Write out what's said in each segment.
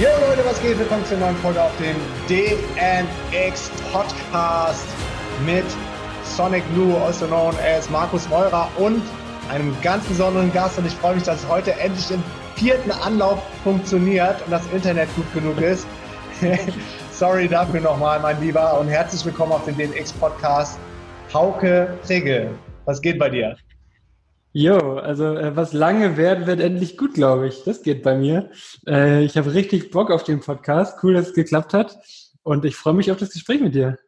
Yo Leute, was geht? Willkommen zur neuen Folge auf dem DNX Podcast mit Sonic Blue, also known as Markus Meurer und einem ganz besonderen Gast. Und ich freue mich, dass es heute endlich im vierten Anlauf funktioniert und das Internet gut genug ist. Sorry dafür nochmal, mein Lieber, und herzlich willkommen auf dem DNX Podcast. Hauke Regel, was geht bei dir? Jo, also äh, was lange werden, wird endlich gut, glaube ich. Das geht bei mir. Äh, ich habe richtig Bock auf den Podcast. Cool, dass es geklappt hat. Und ich freue mich auf das Gespräch mit dir.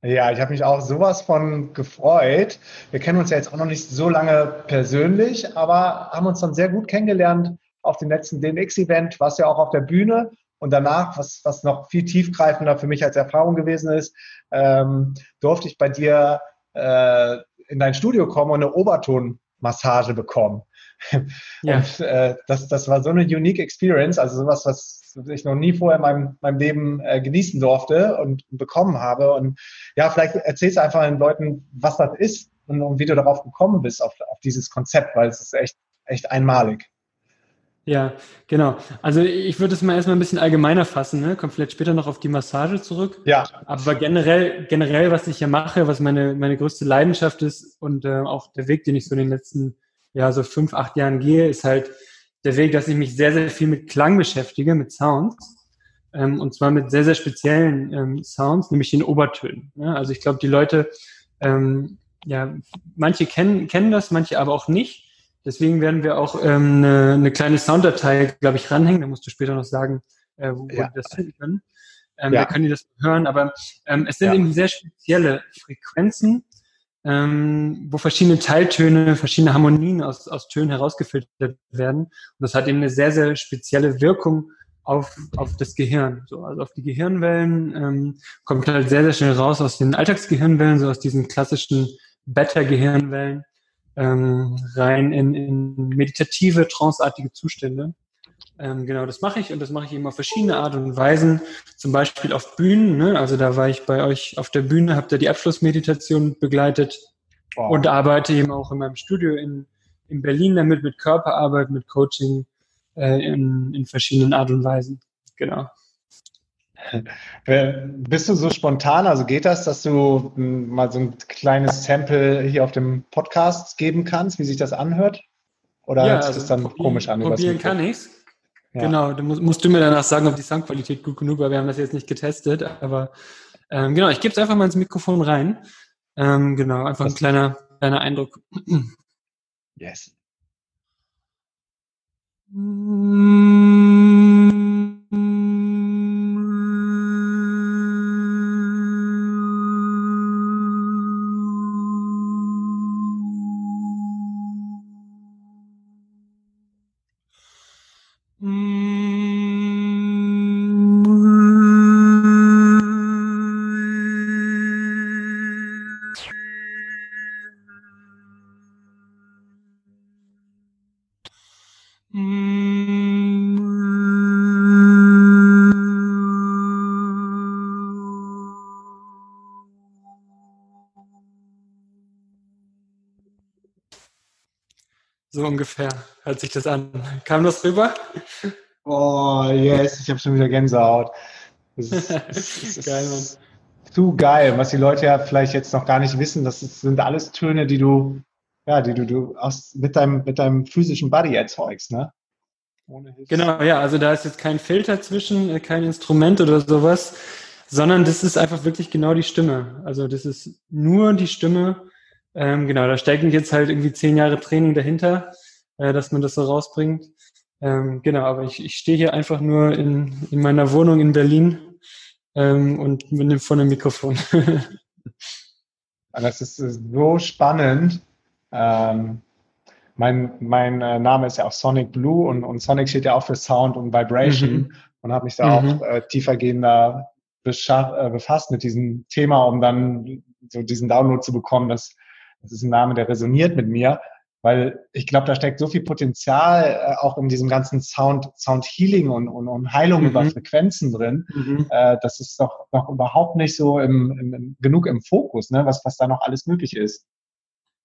Ja, ich habe mich auch sowas von gefreut. Wir kennen uns ja jetzt auch noch nicht so lange persönlich, aber haben uns dann sehr gut kennengelernt auf dem letzten DMX-Event, was ja auch auf der Bühne und danach, was, was noch viel tiefgreifender für mich als Erfahrung gewesen ist, ähm, durfte ich bei dir äh, in dein Studio kommen und eine Oberton Massage bekommen. Ja. Und äh, das, das war so eine unique Experience, also sowas, was ich noch nie vorher in meinem, meinem Leben äh, genießen durfte und bekommen habe. Und ja, vielleicht erzählst du einfach den Leuten, was das ist und, und wie du darauf gekommen bist, auf, auf dieses Konzept, weil es ist echt, echt einmalig. Ja, genau. Also ich würde es mal erstmal ein bisschen allgemeiner fassen, ne? Kommt vielleicht später noch auf die Massage zurück. Ja. Aber generell, generell, was ich hier mache, was meine, meine größte Leidenschaft ist und äh, auch der Weg, den ich so in den letzten, ja, so fünf, acht Jahren gehe, ist halt der Weg, dass ich mich sehr, sehr viel mit Klang beschäftige, mit Sounds. Ähm, und zwar mit sehr, sehr speziellen ähm, Sounds, nämlich den Obertönen. Ne? Also ich glaube, die Leute, ähm, ja, manche kennen, kennen das, manche aber auch nicht. Deswegen werden wir auch ähm, eine, eine kleine Sounddatei, glaube ich, ranhängen. Da musst du später noch sagen, äh, wo, ja. wir das finden können. Ähm, ja. Da können die das hören. Aber ähm, es sind ja. eben sehr spezielle Frequenzen, ähm, wo verschiedene Teiltöne, verschiedene Harmonien aus, aus Tönen herausgefiltert werden. Und das hat eben eine sehr, sehr spezielle Wirkung auf, auf das Gehirn. So, also auf die Gehirnwellen ähm, kommt halt sehr, sehr schnell raus aus den Alltagsgehirnwellen, so aus diesen klassischen Beta-Gehirnwellen ähm, rein in, in meditative, tranceartige Zustände. Ähm, genau, das mache ich und das mache ich eben auf verschiedene Art und Weisen, zum Beispiel auf Bühnen. Ne? Also da war ich bei euch auf der Bühne, habt ihr die Abschlussmeditation begleitet wow. und arbeite eben auch in meinem Studio in, in Berlin damit mit Körperarbeit, mit Coaching äh, in, in verschiedenen Art und Weisen. Genau. Bist du so spontan? Also geht das, dass du hm, mal so ein kleines Sample hier auf dem Podcast geben kannst, wie sich das anhört? Oder ja, hört sich also das dann probieren, komisch an? Probieren kann ich's. Ja. Genau, dann musst, musst, du mir danach sagen, ob die Soundqualität gut genug war. Wir haben das jetzt nicht getestet, aber ähm, genau, ich gebe es einfach mal ins Mikrofon rein. Ähm, genau, einfach ein kleiner, kleiner Eindruck. Yes. So ungefähr hört sich das an. Kam das rüber? Oh, yes, ich habe schon wieder Gänsehaut. Das ist, das ist geil, Mann. Zu geil, was die Leute ja vielleicht jetzt noch gar nicht wissen, das sind alles Töne, die du, ja, die du, du aus, mit, deinem, mit deinem physischen Body erzeugst, ne? Genau, ja, also da ist jetzt kein Filter zwischen, äh, kein Instrument oder sowas, sondern das ist einfach wirklich genau die Stimme. Also das ist nur die Stimme ähm, genau, da stecken jetzt halt irgendwie zehn Jahre Training dahinter, äh, dass man das so rausbringt. Ähm, genau, aber ich, ich stehe hier einfach nur in, in meiner Wohnung in Berlin ähm, und dem, von einem Mikrofon. das ist so spannend. Ähm, mein, mein äh, Name ist ja auch Sonic Blue und, und Sonic steht ja auch für Sound und Vibration mhm. und habe mich da mhm. auch äh, tiefergehender äh, befasst mit diesem Thema, um dann so diesen Download zu bekommen, dass das ist ein Name, der resoniert mit mir, weil ich glaube, da steckt so viel Potenzial äh, auch in diesem ganzen Sound, Sound Healing und, und, und Heilung mhm. über Frequenzen drin. Mhm. Äh, das ist doch noch überhaupt nicht so im, im, genug im Fokus, ne? was, was da noch alles möglich ist.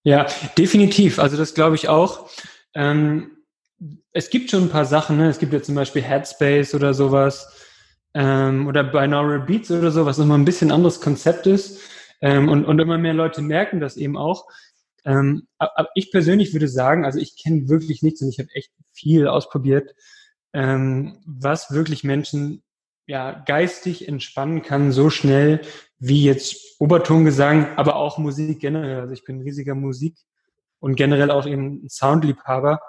Ja, definitiv. Also das glaube ich auch. Ähm, es gibt schon ein paar Sachen. Ne? Es gibt ja zum Beispiel Headspace oder sowas ähm, oder Binaural Beats oder so, was nochmal ein bisschen anderes Konzept ist. Ähm, und, und immer mehr Leute merken das eben auch. Ähm, aber ich persönlich würde sagen, also ich kenne wirklich nichts und ich habe echt viel ausprobiert, ähm, was wirklich Menschen ja geistig entspannen kann, so schnell wie jetzt Obertongesang, aber auch Musik generell. Also ich bin ein riesiger Musik und generell auch eben ein Soundliebhaber.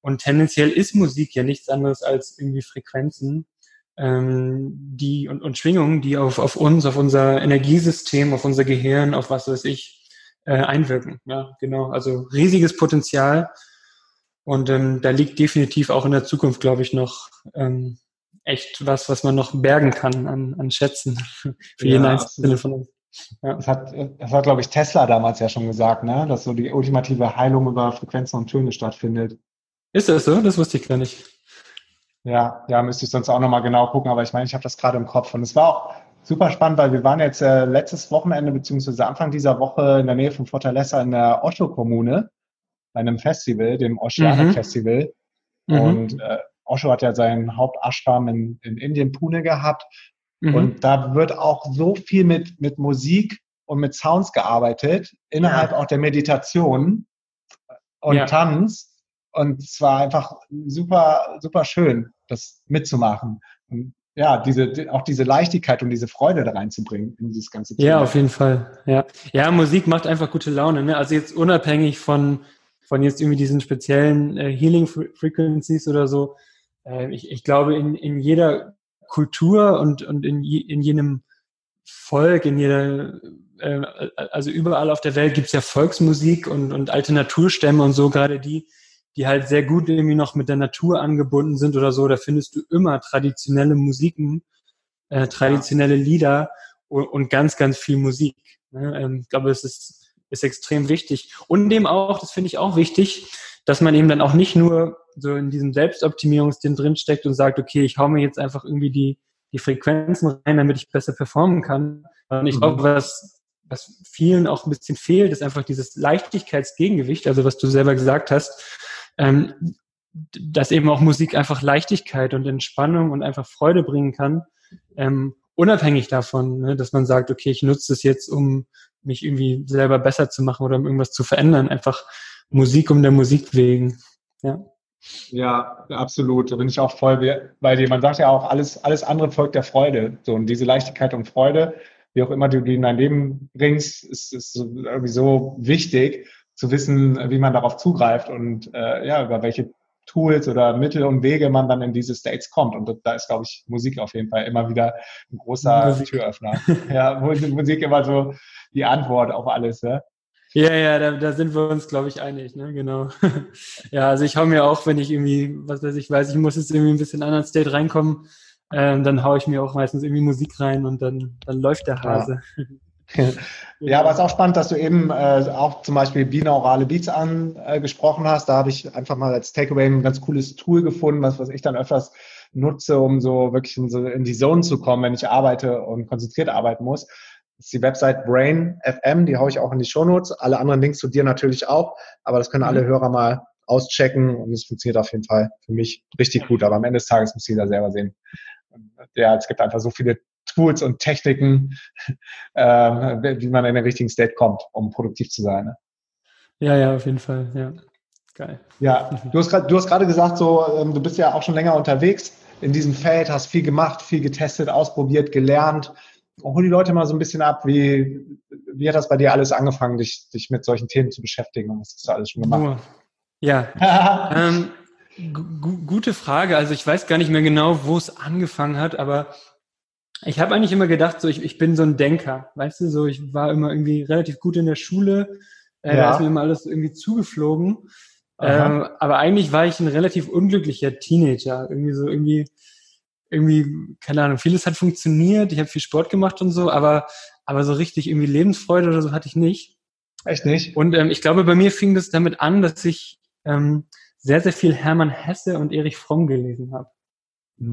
Und tendenziell ist Musik ja nichts anderes als irgendwie Frequenzen ähm, die und, und Schwingungen, die auf, auf uns, auf unser Energiesystem, auf unser Gehirn, auf was weiß ich, äh, einwirken. Ja, genau. Also riesiges Potenzial. Und ähm, da liegt definitiv auch in der Zukunft, glaube ich, noch ähm, echt was, was man noch bergen kann an, an Schätzen für ja, jeden Einzelnen von uns. Ja. Das hat, das hat, glaube ich, Tesla damals ja schon gesagt, ne? dass so die ultimative Heilung über Frequenzen und Töne stattfindet. Ist das so? Das wusste ich gar nicht. Ja, ja, müsste ich sonst auch nochmal genau gucken, aber ich meine, ich habe das gerade im Kopf. Und es war auch super spannend, weil wir waren jetzt äh, letztes Wochenende beziehungsweise Anfang dieser Woche in der Nähe von Fortaleza in der Osho-Kommune bei einem Festival, dem Oceanic mhm. Festival. Mhm. Und äh, Osho hat ja seinen Hauptashram in, in Indien, Pune gehabt. Mhm. Und da wird auch so viel mit, mit Musik und mit Sounds gearbeitet, innerhalb ja. auch der Meditation und ja. Tanz. Und es war einfach super, super schön, das mitzumachen. Und ja, diese, auch diese Leichtigkeit und diese Freude da reinzubringen in dieses ganze Thema. Ja, auf jeden Fall. Ja, ja Musik macht einfach gute Laune. Ne? Also jetzt unabhängig von, von jetzt irgendwie diesen speziellen äh, Healing Frequencies oder so. Äh, ich, ich glaube, in, in jeder Kultur und, und in, in jenem Volk, in jeder, äh, also überall auf der Welt gibt's ja Volksmusik und, und alte Naturstämme und so, gerade die, die halt sehr gut irgendwie noch mit der Natur angebunden sind oder so, da findest du immer traditionelle Musiken, äh, traditionelle Lieder und, und ganz, ganz viel Musik. Ne? Ähm, ich glaube, es ist, ist extrem wichtig. Und dem auch, das finde ich auch wichtig, dass man eben dann auch nicht nur so in diesem Selbstoptimierungsding drinsteckt und sagt, okay, ich hau mir jetzt einfach irgendwie die, die Frequenzen rein, damit ich besser performen kann. Und ich mhm. glaube, was, was vielen auch ein bisschen fehlt, ist einfach dieses Leichtigkeitsgegengewicht, also was du selber gesagt hast, ähm, dass eben auch Musik einfach Leichtigkeit und Entspannung und einfach Freude bringen kann, ähm, unabhängig davon, ne, dass man sagt, okay, ich nutze es jetzt, um mich irgendwie selber besser zu machen oder um irgendwas zu verändern. Einfach Musik um der Musik wegen. Ja. Ja, absolut. Da bin ich auch voll bei dir. Man sagt ja auch, alles, alles andere folgt der Freude. So, und diese Leichtigkeit und Freude, wie auch immer du die in dein Leben bringst, ist, ist irgendwie so wichtig zu wissen, wie man darauf zugreift und äh, ja, über welche Tools oder Mittel und Wege man dann in diese States kommt. Und da ist, glaube ich, Musik auf jeden Fall immer wieder ein großer Musik. Türöffner. ja, Musik immer so die Antwort auf alles. Ja, ja, ja da, da sind wir uns, glaube ich, einig, ne? Genau. ja, also ich hau mir auch, wenn ich irgendwie, was weiß ich, weiß, ich muss jetzt irgendwie ein bisschen in einen anderen State reinkommen, ähm, dann haue ich mir auch meistens irgendwie Musik rein und dann, dann läuft der Hase. Ja. Ja, aber es ist auch spannend, dass du eben äh, auch zum Beispiel binaurale Beats angesprochen hast. Da habe ich einfach mal als Takeaway ein ganz cooles Tool gefunden, was, was ich dann öfters nutze, um so wirklich in, so in die Zone zu kommen, wenn ich arbeite und konzentriert arbeiten muss. Das ist die Website Brain FM, die haue ich auch in die Shownotes. Alle anderen Links zu dir natürlich auch, aber das können alle mhm. Hörer mal auschecken und es funktioniert auf jeden Fall für mich richtig gut. Aber am Ende des Tages muss jeder selber sehen. Ja, es gibt einfach so viele Tools und Techniken, äh, wie man in den richtigen State kommt, um produktiv zu sein. Ne? Ja, ja, auf jeden Fall, ja. Geil. Ja, du hast gerade gesagt, so, ähm, du bist ja auch schon länger unterwegs in diesem Feld, hast viel gemacht, viel getestet, ausprobiert, gelernt. Hol die Leute mal so ein bisschen ab, wie, wie hat das bei dir alles angefangen, dich, dich mit solchen Themen zu beschäftigen und was hast du alles schon gemacht? Ja, ähm, gute Frage. Also ich weiß gar nicht mehr genau, wo es angefangen hat, aber ich habe eigentlich immer gedacht, so ich, ich bin so ein Denker, weißt du, so ich war immer irgendwie relativ gut in der Schule, äh, ja. da ist mir immer alles irgendwie zugeflogen. Ähm, aber eigentlich war ich ein relativ unglücklicher Teenager. Irgendwie so, irgendwie, irgendwie, keine Ahnung, vieles hat funktioniert, ich habe viel Sport gemacht und so, aber, aber so richtig irgendwie Lebensfreude oder so hatte ich nicht. Echt nicht? Und ähm, ich glaube, bei mir fing das damit an, dass ich ähm, sehr, sehr viel Hermann Hesse und Erich Fromm gelesen habe.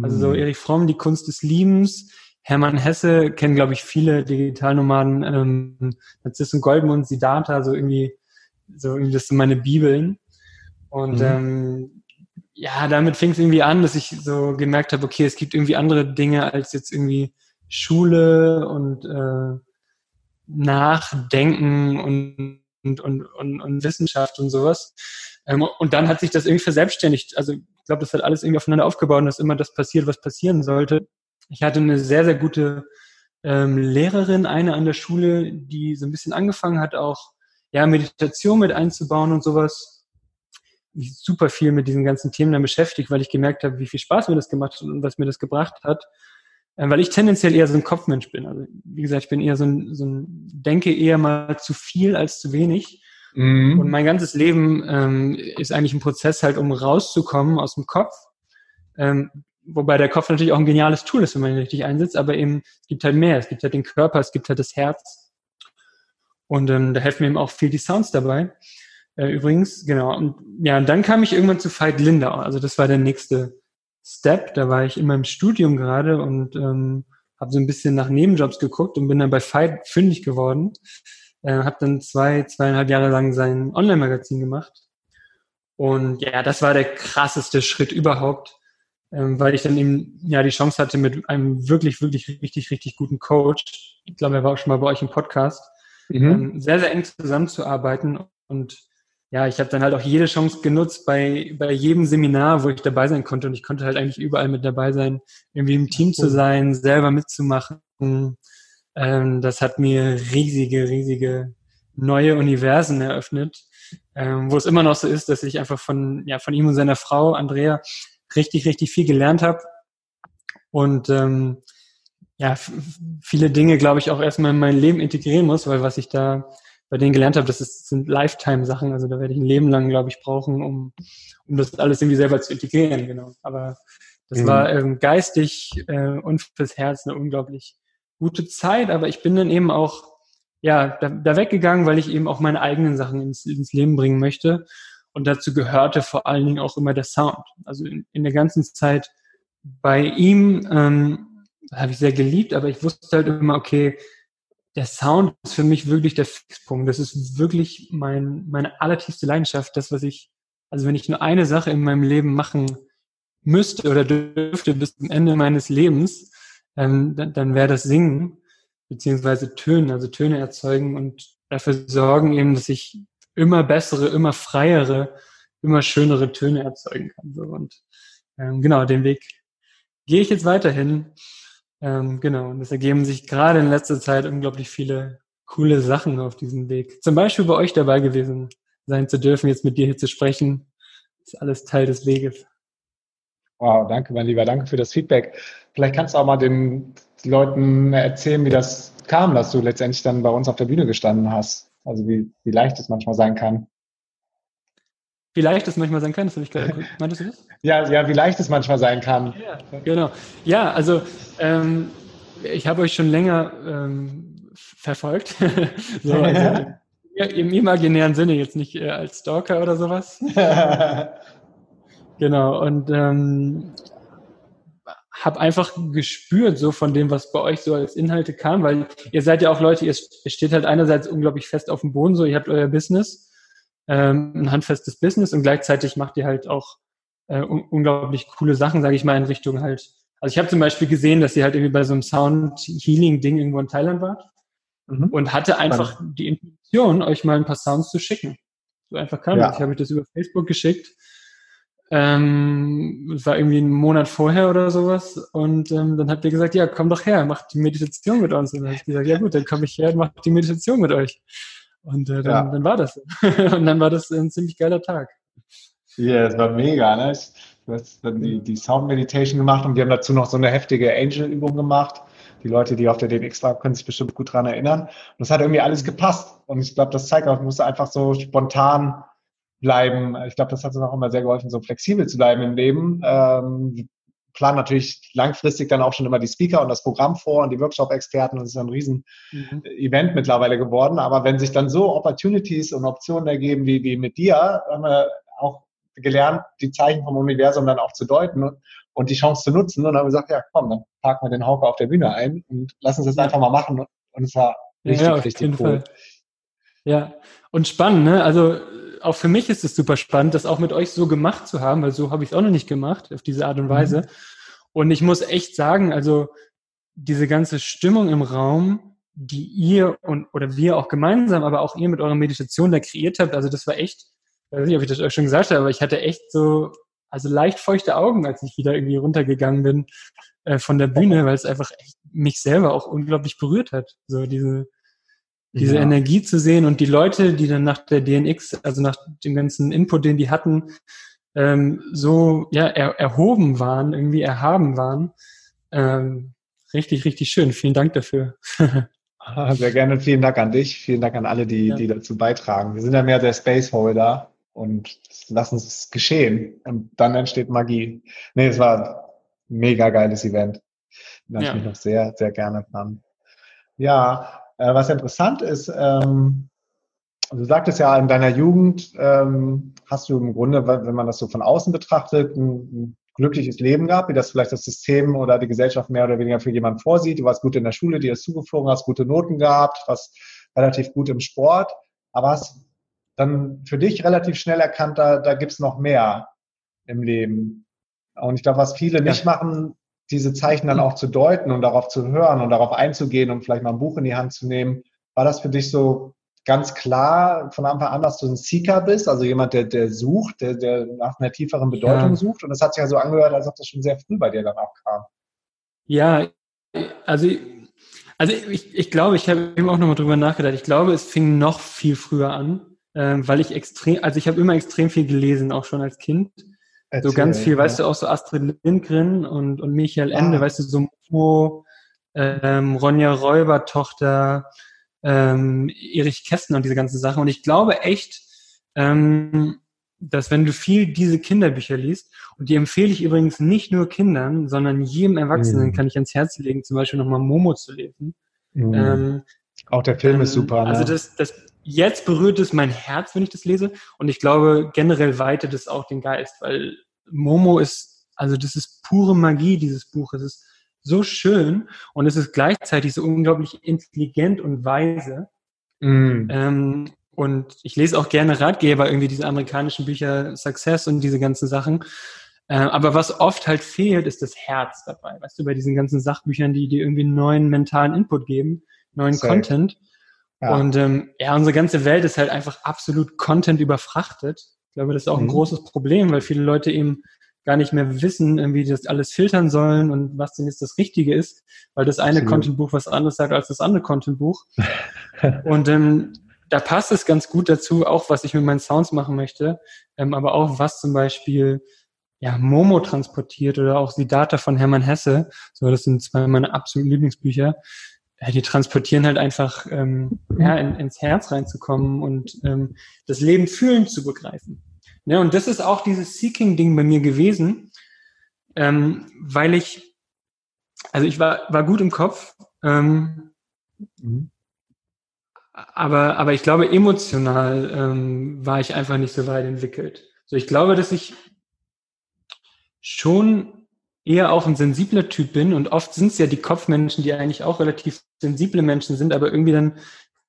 Also so Erich Fromm, die Kunst des Liebens. Hermann Hesse kennen, glaube ich, viele Digitalnomaden, ähm, Narzissen Goldmund, Siddhartha, so irgendwie, so irgendwie, das sind meine Bibeln. Und mhm. ähm, ja, damit fing es irgendwie an, dass ich so gemerkt habe, okay, es gibt irgendwie andere Dinge als jetzt irgendwie Schule und äh, Nachdenken und, und, und, und, und Wissenschaft und sowas. Ähm, und dann hat sich das irgendwie verselbstständigt. Also ich glaube, das hat alles irgendwie aufeinander aufgebaut und dass immer das passiert, was passieren sollte. Ich hatte eine sehr, sehr gute ähm, Lehrerin, eine an der Schule, die so ein bisschen angefangen hat, auch ja, Meditation mit einzubauen und sowas mich super viel mit diesen ganzen Themen dann beschäftigt, weil ich gemerkt habe, wie viel Spaß mir das gemacht hat und was mir das gebracht hat. Ähm, weil ich tendenziell eher so ein Kopfmensch bin. Also wie gesagt, ich bin eher so ein, so ein denke eher mal zu viel als zu wenig. Mhm. Und mein ganzes Leben ähm, ist eigentlich ein Prozess halt, um rauszukommen aus dem Kopf. Ähm, wobei der Kopf natürlich auch ein geniales Tool ist, wenn man ihn richtig einsetzt, aber eben, es gibt halt mehr. Es gibt halt den Körper, es gibt halt das Herz. Und ähm, da helfen mir eben auch viel die Sounds dabei. Äh, übrigens, genau. Und ja, und dann kam ich irgendwann zu Veit Lindau. Also das war der nächste Step. Da war ich in meinem Studium gerade und ähm, habe so ein bisschen nach Nebenjobs geguckt und bin dann bei Veit fündig geworden. Äh, habe dann zwei, zweieinhalb Jahre lang sein Online-Magazin gemacht. Und ja, das war der krasseste Schritt überhaupt, weil ich dann eben ja die Chance hatte, mit einem wirklich, wirklich, richtig, richtig guten Coach, ich glaube, er war auch schon mal bei euch im Podcast, mhm. ähm, sehr, sehr eng zusammenzuarbeiten und ja, ich habe dann halt auch jede Chance genutzt bei, bei jedem Seminar, wo ich dabei sein konnte. Und ich konnte halt eigentlich überall mit dabei sein, irgendwie im Team zu sein, selber mitzumachen. Ähm, das hat mir riesige, riesige neue Universen eröffnet, ähm, wo es immer noch so ist, dass ich einfach von, ja, von ihm und seiner Frau, Andrea, richtig, richtig viel gelernt habe. Und ähm, ja, viele Dinge, glaube ich, auch erstmal in mein Leben integrieren muss, weil was ich da bei denen gelernt habe, das ist, sind Lifetime-Sachen. Also da werde ich ein Leben lang, glaube ich, brauchen, um, um das alles irgendwie selber zu integrieren. Genau. Aber das mhm. war ähm, geistig äh, und fürs Herz eine unglaublich gute Zeit. Aber ich bin dann eben auch ja da, da weggegangen, weil ich eben auch meine eigenen Sachen ins, ins Leben bringen möchte. Und dazu gehörte vor allen Dingen auch immer der Sound. Also in, in der ganzen Zeit bei ihm ähm, habe ich sehr geliebt, aber ich wusste halt immer, okay, der Sound ist für mich wirklich der Fixpunkt. Das ist wirklich mein, meine allertiefste Leidenschaft. Das, was ich, also wenn ich nur eine Sache in meinem Leben machen müsste oder dürfte bis zum Ende meines Lebens, ähm, dann, dann wäre das Singen, beziehungsweise Tönen, also Töne erzeugen und dafür sorgen eben, dass ich immer bessere, immer freiere, immer schönere Töne erzeugen kann. So. Und ähm, genau, den Weg gehe ich jetzt weiterhin. Ähm, genau, und es ergeben sich gerade in letzter Zeit unglaublich viele coole Sachen auf diesem Weg. Zum Beispiel bei euch dabei gewesen sein zu dürfen, jetzt mit dir hier zu sprechen, ist alles Teil des Weges. Wow, danke, mein Lieber, danke für das Feedback. Vielleicht kannst du auch mal den Leuten erzählen, wie das kam, dass du letztendlich dann bei uns auf der Bühne gestanden hast. Also wie, wie leicht es manchmal sein kann. Wie leicht es manchmal sein kann, das habe ich gerade Meintest du das? Ja, ja, wie leicht es manchmal sein kann. Ja, genau. Ja, also ähm, ich habe euch schon länger ähm, verfolgt. so, also, Im imaginären Sinne, jetzt nicht äh, als Stalker oder sowas. genau, und ähm, habe einfach gespürt, so von dem, was bei euch so als Inhalte kam, weil ihr seid ja auch Leute, ihr steht halt einerseits unglaublich fest auf dem Boden, so ihr habt euer Business ähm, ein handfestes Business und gleichzeitig macht ihr halt auch äh, un unglaublich coole Sachen, sage ich mal, in Richtung halt. Also ich habe zum Beispiel gesehen, dass ihr halt irgendwie bei so einem Sound Healing Ding irgendwo in Thailand wart mhm. und hatte einfach Spannend. die Intention, euch mal ein paar Sounds zu schicken. So einfach kam ja. Ich habe euch das über Facebook geschickt. Ähm, es war irgendwie einen Monat vorher oder sowas. Und ähm, dann habt ihr gesagt, ja, komm doch her, mach die Meditation mit uns. Und dann habe ich gesagt, ja gut, dann komme ich her und mach die Meditation mit euch. Und äh, dann, ja. dann war das. und dann war das ein ziemlich geiler Tag. Ja, das war mega, ne? Du hast dann die, die Sound Meditation gemacht und wir haben dazu noch so eine heftige Angel-Übung gemacht. Die Leute, die auf der DMX waren, können sich bestimmt gut dran erinnern. Und das hat irgendwie alles gepasst. Und ich glaube, das zeigt auch, du musst einfach so spontan bleiben. Ich glaube, das hat uns auch immer sehr geholfen, so flexibel zu bleiben im Leben. Ähm, planen natürlich langfristig dann auch schon immer die Speaker und das Programm vor und die Workshop-Experten. Das ist ein riesen mhm. Event mittlerweile geworden. Aber wenn sich dann so Opportunities und Optionen ergeben wie, wie mit dir, haben wir auch gelernt, die Zeichen vom Universum dann auch zu deuten und die Chance zu nutzen. Und dann haben wir gesagt, ja komm, dann packen wir den Hauke auf der Bühne ein und lassen uns das einfach mal machen. Und es war richtig, ja, richtig cool. Fall. Ja, und spannend, ne? Also auch für mich ist es super spannend, das auch mit euch so gemacht zu haben, weil so habe ich es auch noch nicht gemacht, auf diese Art und Weise. Mhm. Und ich muss echt sagen, also diese ganze Stimmung im Raum, die ihr und oder wir auch gemeinsam, aber auch ihr mit eurer Meditation da kreiert habt, also das war echt, ich weiß nicht, ob ich das euch schon gesagt habe, aber ich hatte echt so, also leicht feuchte Augen, als ich wieder irgendwie runtergegangen bin äh, von der Bühne, weil es einfach echt mich selber auch unglaublich berührt hat. So diese, diese ja. Energie zu sehen und die Leute, die dann nach der DNX, also nach dem ganzen Input, den die hatten, ähm, so ja er, erhoben waren, irgendwie erhaben waren. Ähm, richtig, richtig schön. Vielen Dank dafür. Ah, sehr gerne. Vielen Dank an dich. Vielen Dank an alle, die, ja. die dazu beitragen. Wir sind ja mehr der Spaceholder und lassen es geschehen. Und dann entsteht Magie. Nee, es war ein mega geiles Event. Da ja. ich mich noch sehr, sehr gerne dran. Ja, äh, was interessant ist, ähm, du sagtest ja, in deiner Jugend ähm, hast du im Grunde, wenn man das so von außen betrachtet, ein, ein, glückliches Leben gehabt, wie das vielleicht das System oder die Gesellschaft mehr oder weniger für jemanden vorsieht. Du warst gut in der Schule, dir ist zugeflogen, hast gute Noten gehabt, warst relativ gut im Sport, aber hast dann für dich relativ schnell erkannt, da, da gibt es noch mehr im Leben. Und ich glaube, was viele nicht machen, diese Zeichen dann auch zu deuten und darauf zu hören und darauf einzugehen und vielleicht mal ein Buch in die Hand zu nehmen. War das für dich so ganz klar von Anfang an, dass du ein Seeker bist, also jemand, der, der sucht, der, der nach einer tieferen Bedeutung ja. sucht? Und das hat sich ja so angehört, als ob das schon sehr früh bei dir dann auch kam. Ja, also, also ich, ich glaube, ich habe eben auch nochmal drüber nachgedacht. Ich glaube, es fing noch viel früher an, äh, weil ich extrem, also ich habe immer extrem viel gelesen, auch schon als Kind. Erzähl, so ganz viel, ja. weißt du, auch so Astrid Lindgren und, und Michael Ende, ah. weißt du, so Mo, ähm, Ronja Räuber Tochter, ähm, Erich Kästner und diese ganzen Sachen. Und ich glaube echt, ähm, dass wenn du viel diese Kinderbücher liest, und die empfehle ich übrigens nicht nur Kindern, sondern jedem Erwachsenen mhm. kann ich ans Herz legen, zum Beispiel nochmal Momo zu lesen. Mhm. Ähm, auch der Film ist super. Ne? Also das, das, jetzt berührt es mein Herz, wenn ich das lese. Und ich glaube, generell weitet es auch den Geist, weil Momo ist, also das ist pure Magie, dieses Buch. Es ist so schön und es ist gleichzeitig so unglaublich intelligent und weise. Mm. Ähm, und ich lese auch gerne Ratgeber, irgendwie diese amerikanischen Bücher, Success und diese ganzen Sachen. Äh, aber was oft halt fehlt, ist das Herz dabei. Weißt du, bei diesen ganzen Sachbüchern, die dir irgendwie neuen mentalen Input geben, neuen Safe. Content. Ja. Und ähm, ja, unsere ganze Welt ist halt einfach absolut Content überfrachtet. Ich glaube, das ist auch mhm. ein großes Problem, weil viele Leute eben gar nicht mehr wissen, wie die das alles filtern sollen und was denn jetzt das Richtige ist, weil das eine Content-Buch was anderes sagt als das andere Content-Buch. und ähm, da passt es ganz gut dazu, auch was ich mit meinen Sounds machen möchte, ähm, aber auch was zum Beispiel ja, Momo transportiert oder auch Siddhartha von Hermann Hesse. So, das sind zwei meiner absoluten Lieblingsbücher die transportieren halt einfach ähm, ja, in, ins Herz reinzukommen und ähm, das Leben fühlen zu begreifen. Ja, und das ist auch dieses Seeking-Ding bei mir gewesen, ähm, weil ich, also ich war, war gut im Kopf, ähm, mhm. aber, aber ich glaube, emotional ähm, war ich einfach nicht so weit entwickelt. So, ich glaube, dass ich schon eher auch ein sensibler Typ bin und oft sind es ja die Kopfmenschen, die eigentlich auch relativ sensible Menschen sind, aber irgendwie dann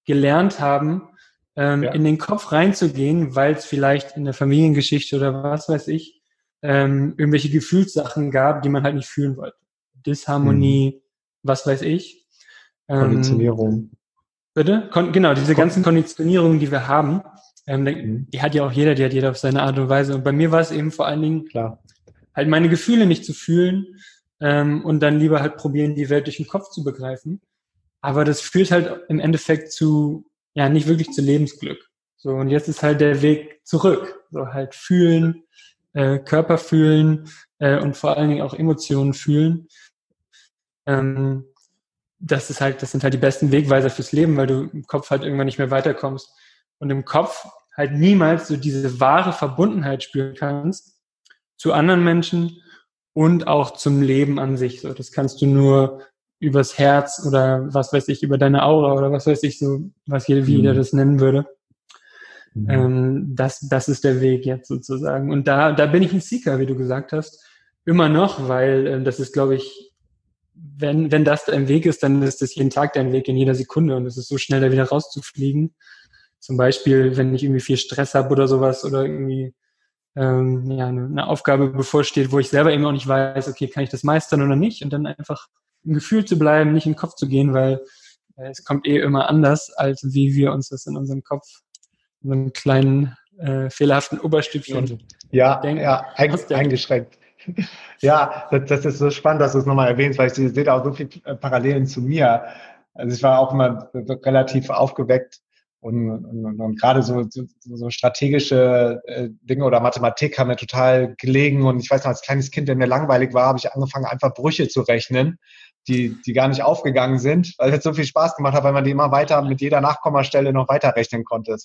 gelernt haben, ähm, ja. in den Kopf reinzugehen, weil es vielleicht in der Familiengeschichte oder was weiß ich, ähm, irgendwelche Gefühlssachen gab, die man halt nicht fühlen wollte. Disharmonie, hm. was weiß ich. Ähm, Konditionierung. Bitte? Kon genau, diese ganzen Konditionierungen, die wir haben, ähm, mhm. die hat ja auch jeder, die hat jeder auf seine Art und Weise. Und bei mir war es eben vor allen Dingen Klar halt meine Gefühle nicht zu fühlen ähm, und dann lieber halt probieren, die Welt durch den Kopf zu begreifen. Aber das führt halt im Endeffekt zu, ja, nicht wirklich zu Lebensglück. So, und jetzt ist halt der Weg zurück. So halt fühlen, äh, Körper fühlen äh, und vor allen Dingen auch Emotionen fühlen. Ähm, das ist halt, das sind halt die besten Wegweiser fürs Leben, weil du im Kopf halt irgendwann nicht mehr weiterkommst. Und im Kopf halt niemals so diese wahre Verbundenheit spüren kannst zu anderen Menschen und auch zum Leben an sich. So, das kannst du nur übers Herz oder was weiß ich, über deine Aura oder was weiß ich so, was jeder, mhm. das nennen würde. Mhm. Ähm, das, das ist der Weg jetzt sozusagen. Und da, da bin ich ein Seeker, wie du gesagt hast, immer noch, weil äh, das ist, glaube ich, wenn, wenn das dein Weg ist, dann ist das jeden Tag dein Weg in jeder Sekunde und es ist so schnell, da wieder rauszufliegen. Zum Beispiel, wenn ich irgendwie viel Stress habe oder sowas oder irgendwie ähm, ja, eine, eine Aufgabe bevorsteht, wo ich selber eben auch nicht weiß, okay, kann ich das meistern oder nicht und dann einfach im Gefühl zu bleiben, nicht in den Kopf zu gehen, weil äh, es kommt eh immer anders, als wie wir uns das in unserem Kopf, in einem kleinen äh, fehlerhaften Oberstübchen ja, denken. Ja, ein, eingeschränkt. Ja, das, das, ist so spannend, dass du es nochmal erwähnst, weil ich sehe da auch so viele Parallelen zu mir. Also ich war auch immer relativ aufgeweckt und, und, und gerade so, so, so strategische äh, Dinge oder Mathematik haben mir total gelegen. Und ich weiß noch, als kleines Kind, der mir langweilig war, habe ich angefangen, einfach Brüche zu rechnen, die, die gar nicht aufgegangen sind, weil es so viel Spaß gemacht hat, weil man die immer weiter mit jeder Nachkommastelle noch weiter rechnen konnte.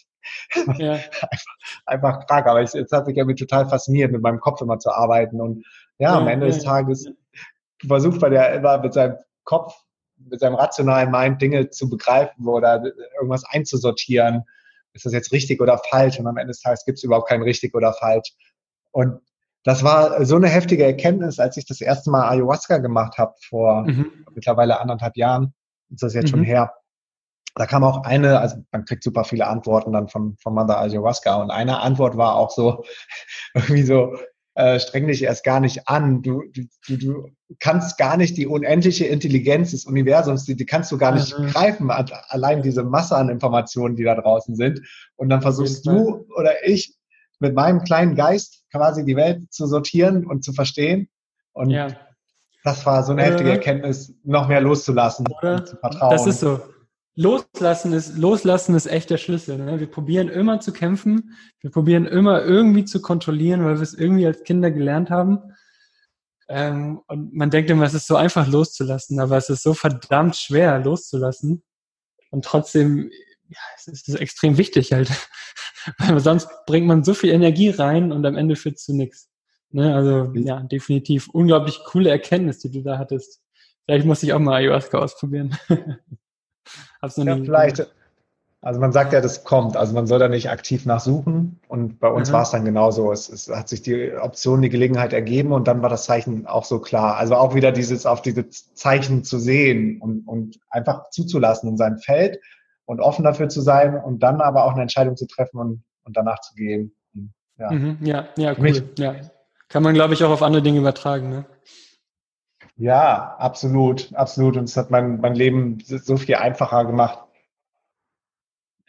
Ja. einfach, einfach krank. Aber ich, jetzt hat sich irgendwie total fasziniert, mit meinem Kopf immer zu arbeiten. Und ja, ja am Ende ja, des Tages versucht man ja immer mit seinem Kopf mit seinem rationalen Mind Dinge zu begreifen oder irgendwas einzusortieren. Ist das jetzt richtig oder falsch? Und am Ende des Tages gibt es überhaupt kein richtig oder falsch. Und das war so eine heftige Erkenntnis, als ich das erste Mal Ayahuasca gemacht habe, vor mhm. mittlerweile anderthalb Jahren. Ist das jetzt mhm. schon her. Da kam auch eine, also man kriegt super viele Antworten dann von, von Mother Ayahuasca. Und eine Antwort war auch so, irgendwie so, äh, streng dich erst gar nicht an. Du, du, du kannst gar nicht die unendliche Intelligenz des Universums, die, die kannst du gar nicht mhm. greifen, allein diese Masse an Informationen, die da draußen sind. Und dann versuchst du oder ich mit meinem kleinen Geist quasi die Welt zu sortieren und zu verstehen. Und ja. das war so eine heftige Erkenntnis, noch mehr loszulassen oder? und zu vertrauen. Das ist so. Loslassen ist, loslassen ist echt der Schlüssel. Ne? Wir probieren immer zu kämpfen. Wir probieren immer irgendwie zu kontrollieren, weil wir es irgendwie als Kinder gelernt haben. Ähm, und man denkt immer, es ist so einfach loszulassen, aber es ist so verdammt schwer loszulassen. Und trotzdem, ja, es ist extrem wichtig halt. weil sonst bringt man so viel Energie rein und am Ende führt es zu nichts. Ne? Also, ja, definitiv unglaublich coole Erkenntnis, die du da hattest. Vielleicht muss ich auch mal Ayahuasca ausprobieren. Hab's noch ja, nie vielleicht. Gemacht. Also man sagt ja, das kommt. Also man soll da nicht aktiv nachsuchen. Und bei uns mhm. war es dann genauso. Es, es, hat sich die Option, die Gelegenheit ergeben und dann war das Zeichen auch so klar. Also auch wieder dieses auf diese Zeichen zu sehen und, und einfach zuzulassen in seinem Feld und offen dafür zu sein und dann aber auch eine Entscheidung zu treffen und, und danach zu gehen. Ja, mhm, ja, ja, cool. Mich, ja. Kann man, glaube ich, auch auf andere Dinge übertragen. Ne? Ja, absolut, absolut. Und es hat mein, mein Leben so viel einfacher gemacht.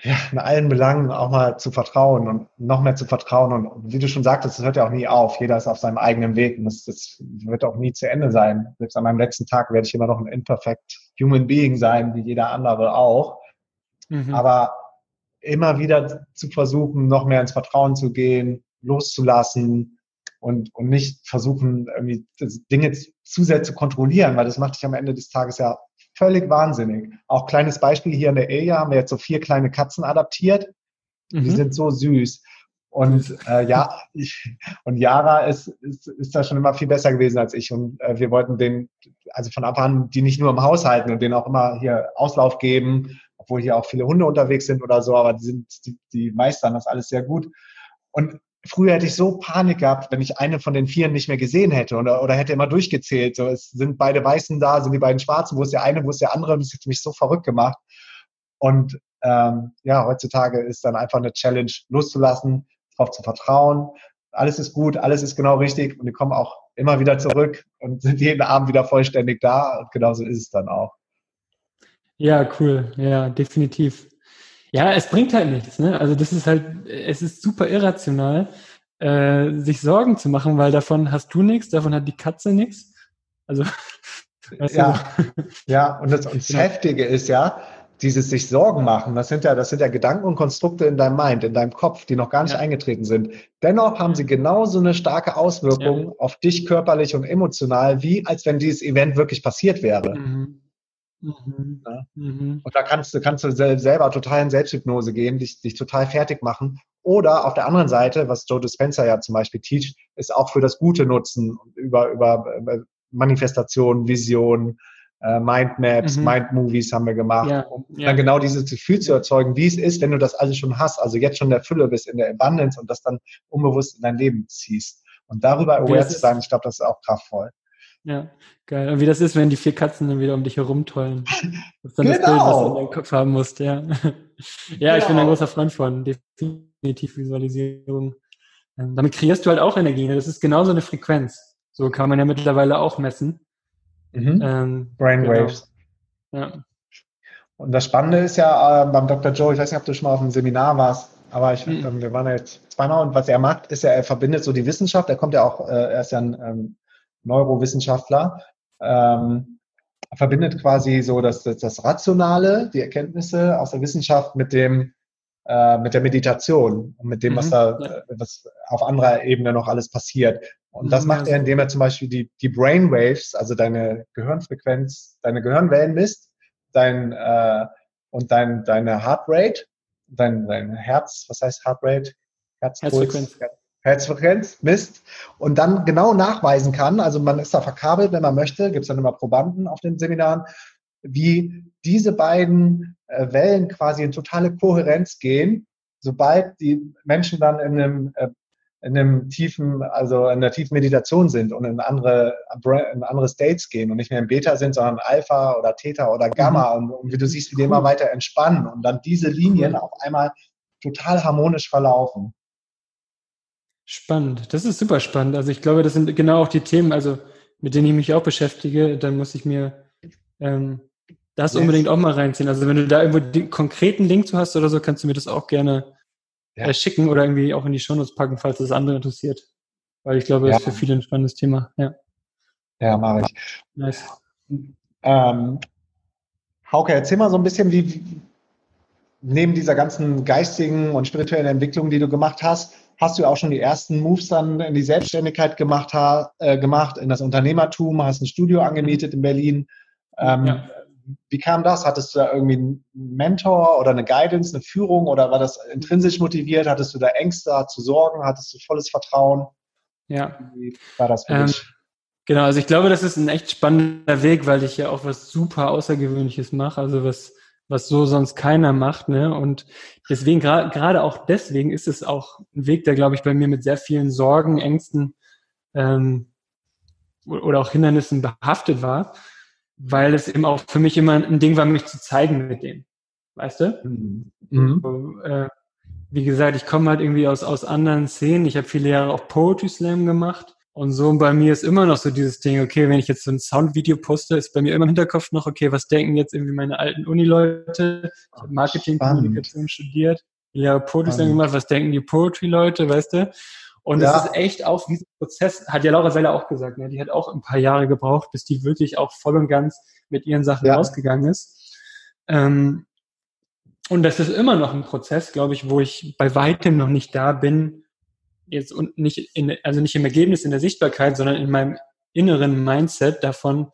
Ja, in allen Belangen auch mal zu vertrauen und noch mehr zu vertrauen. Und wie du schon sagtest, das hört ja auch nie auf. Jeder ist auf seinem eigenen Weg und das, das wird auch nie zu Ende sein. Selbst an meinem letzten Tag werde ich immer noch ein imperfect human being sein, wie jeder andere auch. Mhm. Aber immer wieder zu versuchen, noch mehr ins Vertrauen zu gehen, loszulassen, und, und nicht versuchen, irgendwie Dinge zu sehr zu kontrollieren, weil das macht dich am Ende des Tages ja völlig wahnsinnig. Auch kleines Beispiel hier in der Ehe haben wir jetzt so vier kleine Katzen adaptiert. Mhm. Die sind so süß. Und äh, ja, ich, und Yara ist, ist, ist da schon immer viel besser gewesen als ich. Und äh, wir wollten den, also von Anfang an, die nicht nur im Haus halten und denen auch immer hier Auslauf geben, obwohl hier auch viele Hunde unterwegs sind oder so, aber die, sind, die, die meistern das alles sehr gut. Und früher hätte ich so Panik gehabt, wenn ich eine von den Vieren nicht mehr gesehen hätte oder, oder hätte immer durchgezählt. So, es sind beide Weißen da, sind die beiden Schwarzen, wo ist der eine, wo ist der andere? Das hat mich so verrückt gemacht. Und ähm, ja, heutzutage ist dann einfach eine Challenge loszulassen, darauf zu vertrauen. Alles ist gut, alles ist genau richtig und die kommen auch immer wieder zurück und sind jeden Abend wieder vollständig da und genauso ist es dann auch. Ja, cool. Ja, definitiv. Ja, es bringt halt nichts. Ne? Also das ist halt, es ist super irrational, äh, sich Sorgen zu machen, weil davon hast du nichts, davon hat die Katze nichts. Also ja, ja, und das, und das genau. Heftige ist ja, dieses sich Sorgen machen, das sind ja, das sind ja Gedanken und Konstrukte in deinem Mind, in deinem Kopf, die noch gar nicht ja. eingetreten sind. Dennoch haben sie genauso eine starke Auswirkung ja. auf dich körperlich und emotional, wie als wenn dieses Event wirklich passiert wäre. Mhm. Mhm. Ja? Mhm. Und da kannst du, kannst du selber total in Selbsthypnose gehen, dich, dich total fertig machen, Oder auf der anderen Seite, was Joe Dispenza ja zum Beispiel teacht, ist auch für das Gute nutzen, über, über äh, Manifestation, Vision, äh, Mindmaps, mhm. Mindmovies haben wir gemacht, ja, um ja. dann genau dieses Gefühl zu erzeugen, wie es ist, wenn du das alles schon hast, also jetzt schon der Fülle bist, in der Abundance und das dann unbewusst in dein Leben ziehst. Und darüber aware zu sein, ich glaube, das ist auch kraftvoll. Ja, geil. Und wie das ist, wenn die vier Katzen dann wieder um dich herumtollen. Das ist dann genau. das Bild, was du in deinem Kopf haben musst, ja. ja, genau. ich bin ein genau. großer Freund von definitiv Visualisierung. Ähm, damit kreierst du halt auch Energie. Ne? Das ist genauso eine Frequenz. So kann man ja mittlerweile auch messen. Mhm. Ähm, Brainwaves. Genau. Ja. Und das Spannende ist ja äh, beim Dr. Joe, ich weiß nicht, ob du schon mal auf einem Seminar warst, aber ich, mhm. ähm, wir waren ja jetzt zweimal und was er macht, ist ja, er verbindet so die Wissenschaft, er kommt ja auch, äh, er ist ja ein ähm, Neurowissenschaftler, ähm, verbindet quasi so das, das, das Rationale, die Erkenntnisse aus der Wissenschaft mit dem äh, mit der Meditation und mit dem, mhm, was da ja. was auf anderer Ebene noch alles passiert. Und das mhm, macht er, indem er zum Beispiel die, die Brainwaves, also deine Gehirnfrequenz, deine Gehirnwellen misst, dein äh, und dein, deine Heartrate, dein, dein Herz, was heißt Heartrate? Herzpuls, Herzfrequenz. Herzfrequenz misst und dann genau nachweisen kann, also man ist da verkabelt, wenn man möchte, gibt es dann immer Probanden auf den Seminaren, wie diese beiden äh, Wellen quasi in totale Kohärenz gehen, sobald die Menschen dann in einem, äh, in einem tiefen, also in einer tiefen Meditation sind und in andere, in andere States gehen und nicht mehr im Beta sind, sondern Alpha oder Theta oder Gamma mhm. und, und, wie du siehst, wie die immer weiter entspannen und dann diese Linien auf einmal total harmonisch verlaufen. Spannend, das ist super spannend. Also ich glaube, das sind genau auch die Themen, also mit denen ich mich auch beschäftige. Dann muss ich mir ähm, das yes. unbedingt auch mal reinziehen. Also wenn du da irgendwo den konkreten Link zu hast oder so, kannst du mir das auch gerne ja. äh, schicken oder irgendwie auch in die Shownotes packen, falls das andere interessiert. Weil ich glaube, das ja. ist für viele ein spannendes Thema. Ja, ja mache ich. Nice. Ähm, Hauke, erzähl mal so ein bisschen, wie neben dieser ganzen geistigen und spirituellen Entwicklung, die du gemacht hast, hast du auch schon die ersten Moves dann in die Selbstständigkeit gemacht, äh, gemacht in das Unternehmertum, hast ein Studio angemietet in Berlin. Ähm, ja. Wie kam das? Hattest du da irgendwie einen Mentor oder eine Guidance, eine Führung oder war das intrinsisch motiviert? Hattest du da Ängste, du Sorgen, hattest du volles Vertrauen? Ja. Wie war das für ähm, dich? Genau, also ich glaube, das ist ein echt spannender Weg, weil ich ja auch was super Außergewöhnliches mache, also was was so sonst keiner macht. Ne? Und deswegen, gerade auch deswegen ist es auch ein Weg, der, glaube ich, bei mir mit sehr vielen Sorgen, Ängsten ähm, oder auch Hindernissen behaftet war, weil es eben auch für mich immer ein Ding war, mich zu zeigen mit dem. Weißt du? Mhm. So, äh, wie gesagt, ich komme halt irgendwie aus, aus anderen Szenen. Ich habe viele Jahre auch Poetry Slam gemacht und so bei mir ist immer noch so dieses Ding, okay, wenn ich jetzt so ein Soundvideo poste, ist bei mir immer im Hinterkopf noch, okay, was denken jetzt irgendwie meine alten Uni-Leute? Ich habe Marketing, Kommunikation studiert, ja, Poetry gemacht, was denken die Poetry-Leute, weißt du? Und ja. das ist echt auch dieser Prozess, hat ja Laura Seller auch gesagt, ne? die hat auch ein paar Jahre gebraucht, bis die wirklich auch voll und ganz mit ihren Sachen ja. rausgegangen ist. Ähm, und das ist immer noch ein Prozess, glaube ich, wo ich bei weitem noch nicht da bin, jetzt und nicht in, also nicht im Ergebnis in der Sichtbarkeit, sondern in meinem inneren Mindset davon,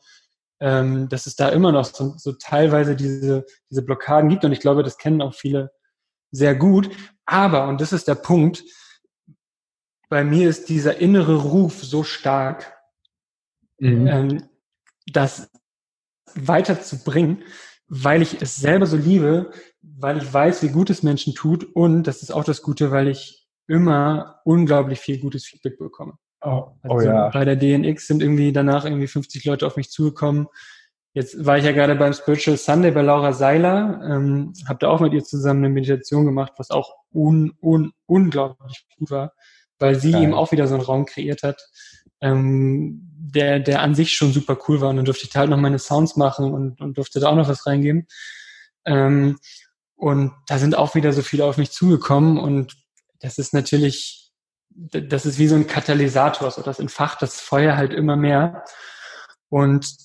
ähm, dass es da immer noch so, so teilweise diese, diese Blockaden gibt. Und ich glaube, das kennen auch viele sehr gut. Aber, und das ist der Punkt, bei mir ist dieser innere Ruf so stark, mhm. ähm, das weiterzubringen, weil ich es selber so liebe, weil ich weiß, wie gut es Menschen tut und das ist auch das Gute, weil ich immer unglaublich viel gutes Feedback bekomme. Oh, oh also ja. Bei der DNX sind irgendwie danach irgendwie 50 Leute auf mich zugekommen. Jetzt war ich ja gerade beim Spiritual Sunday bei Laura Seiler, ähm, habe da auch mit ihr zusammen eine Meditation gemacht, was auch un, un, unglaublich gut war, weil sie Geil. eben auch wieder so einen Raum kreiert hat, ähm, der, der an sich schon super cool war. Und dann durfte ich da halt noch meine Sounds machen und, und durfte da auch noch was reingeben. Ähm, und da sind auch wieder so viele auf mich zugekommen und das ist natürlich, das ist wie so ein Katalysator, so das entfacht das Feuer halt immer mehr. Und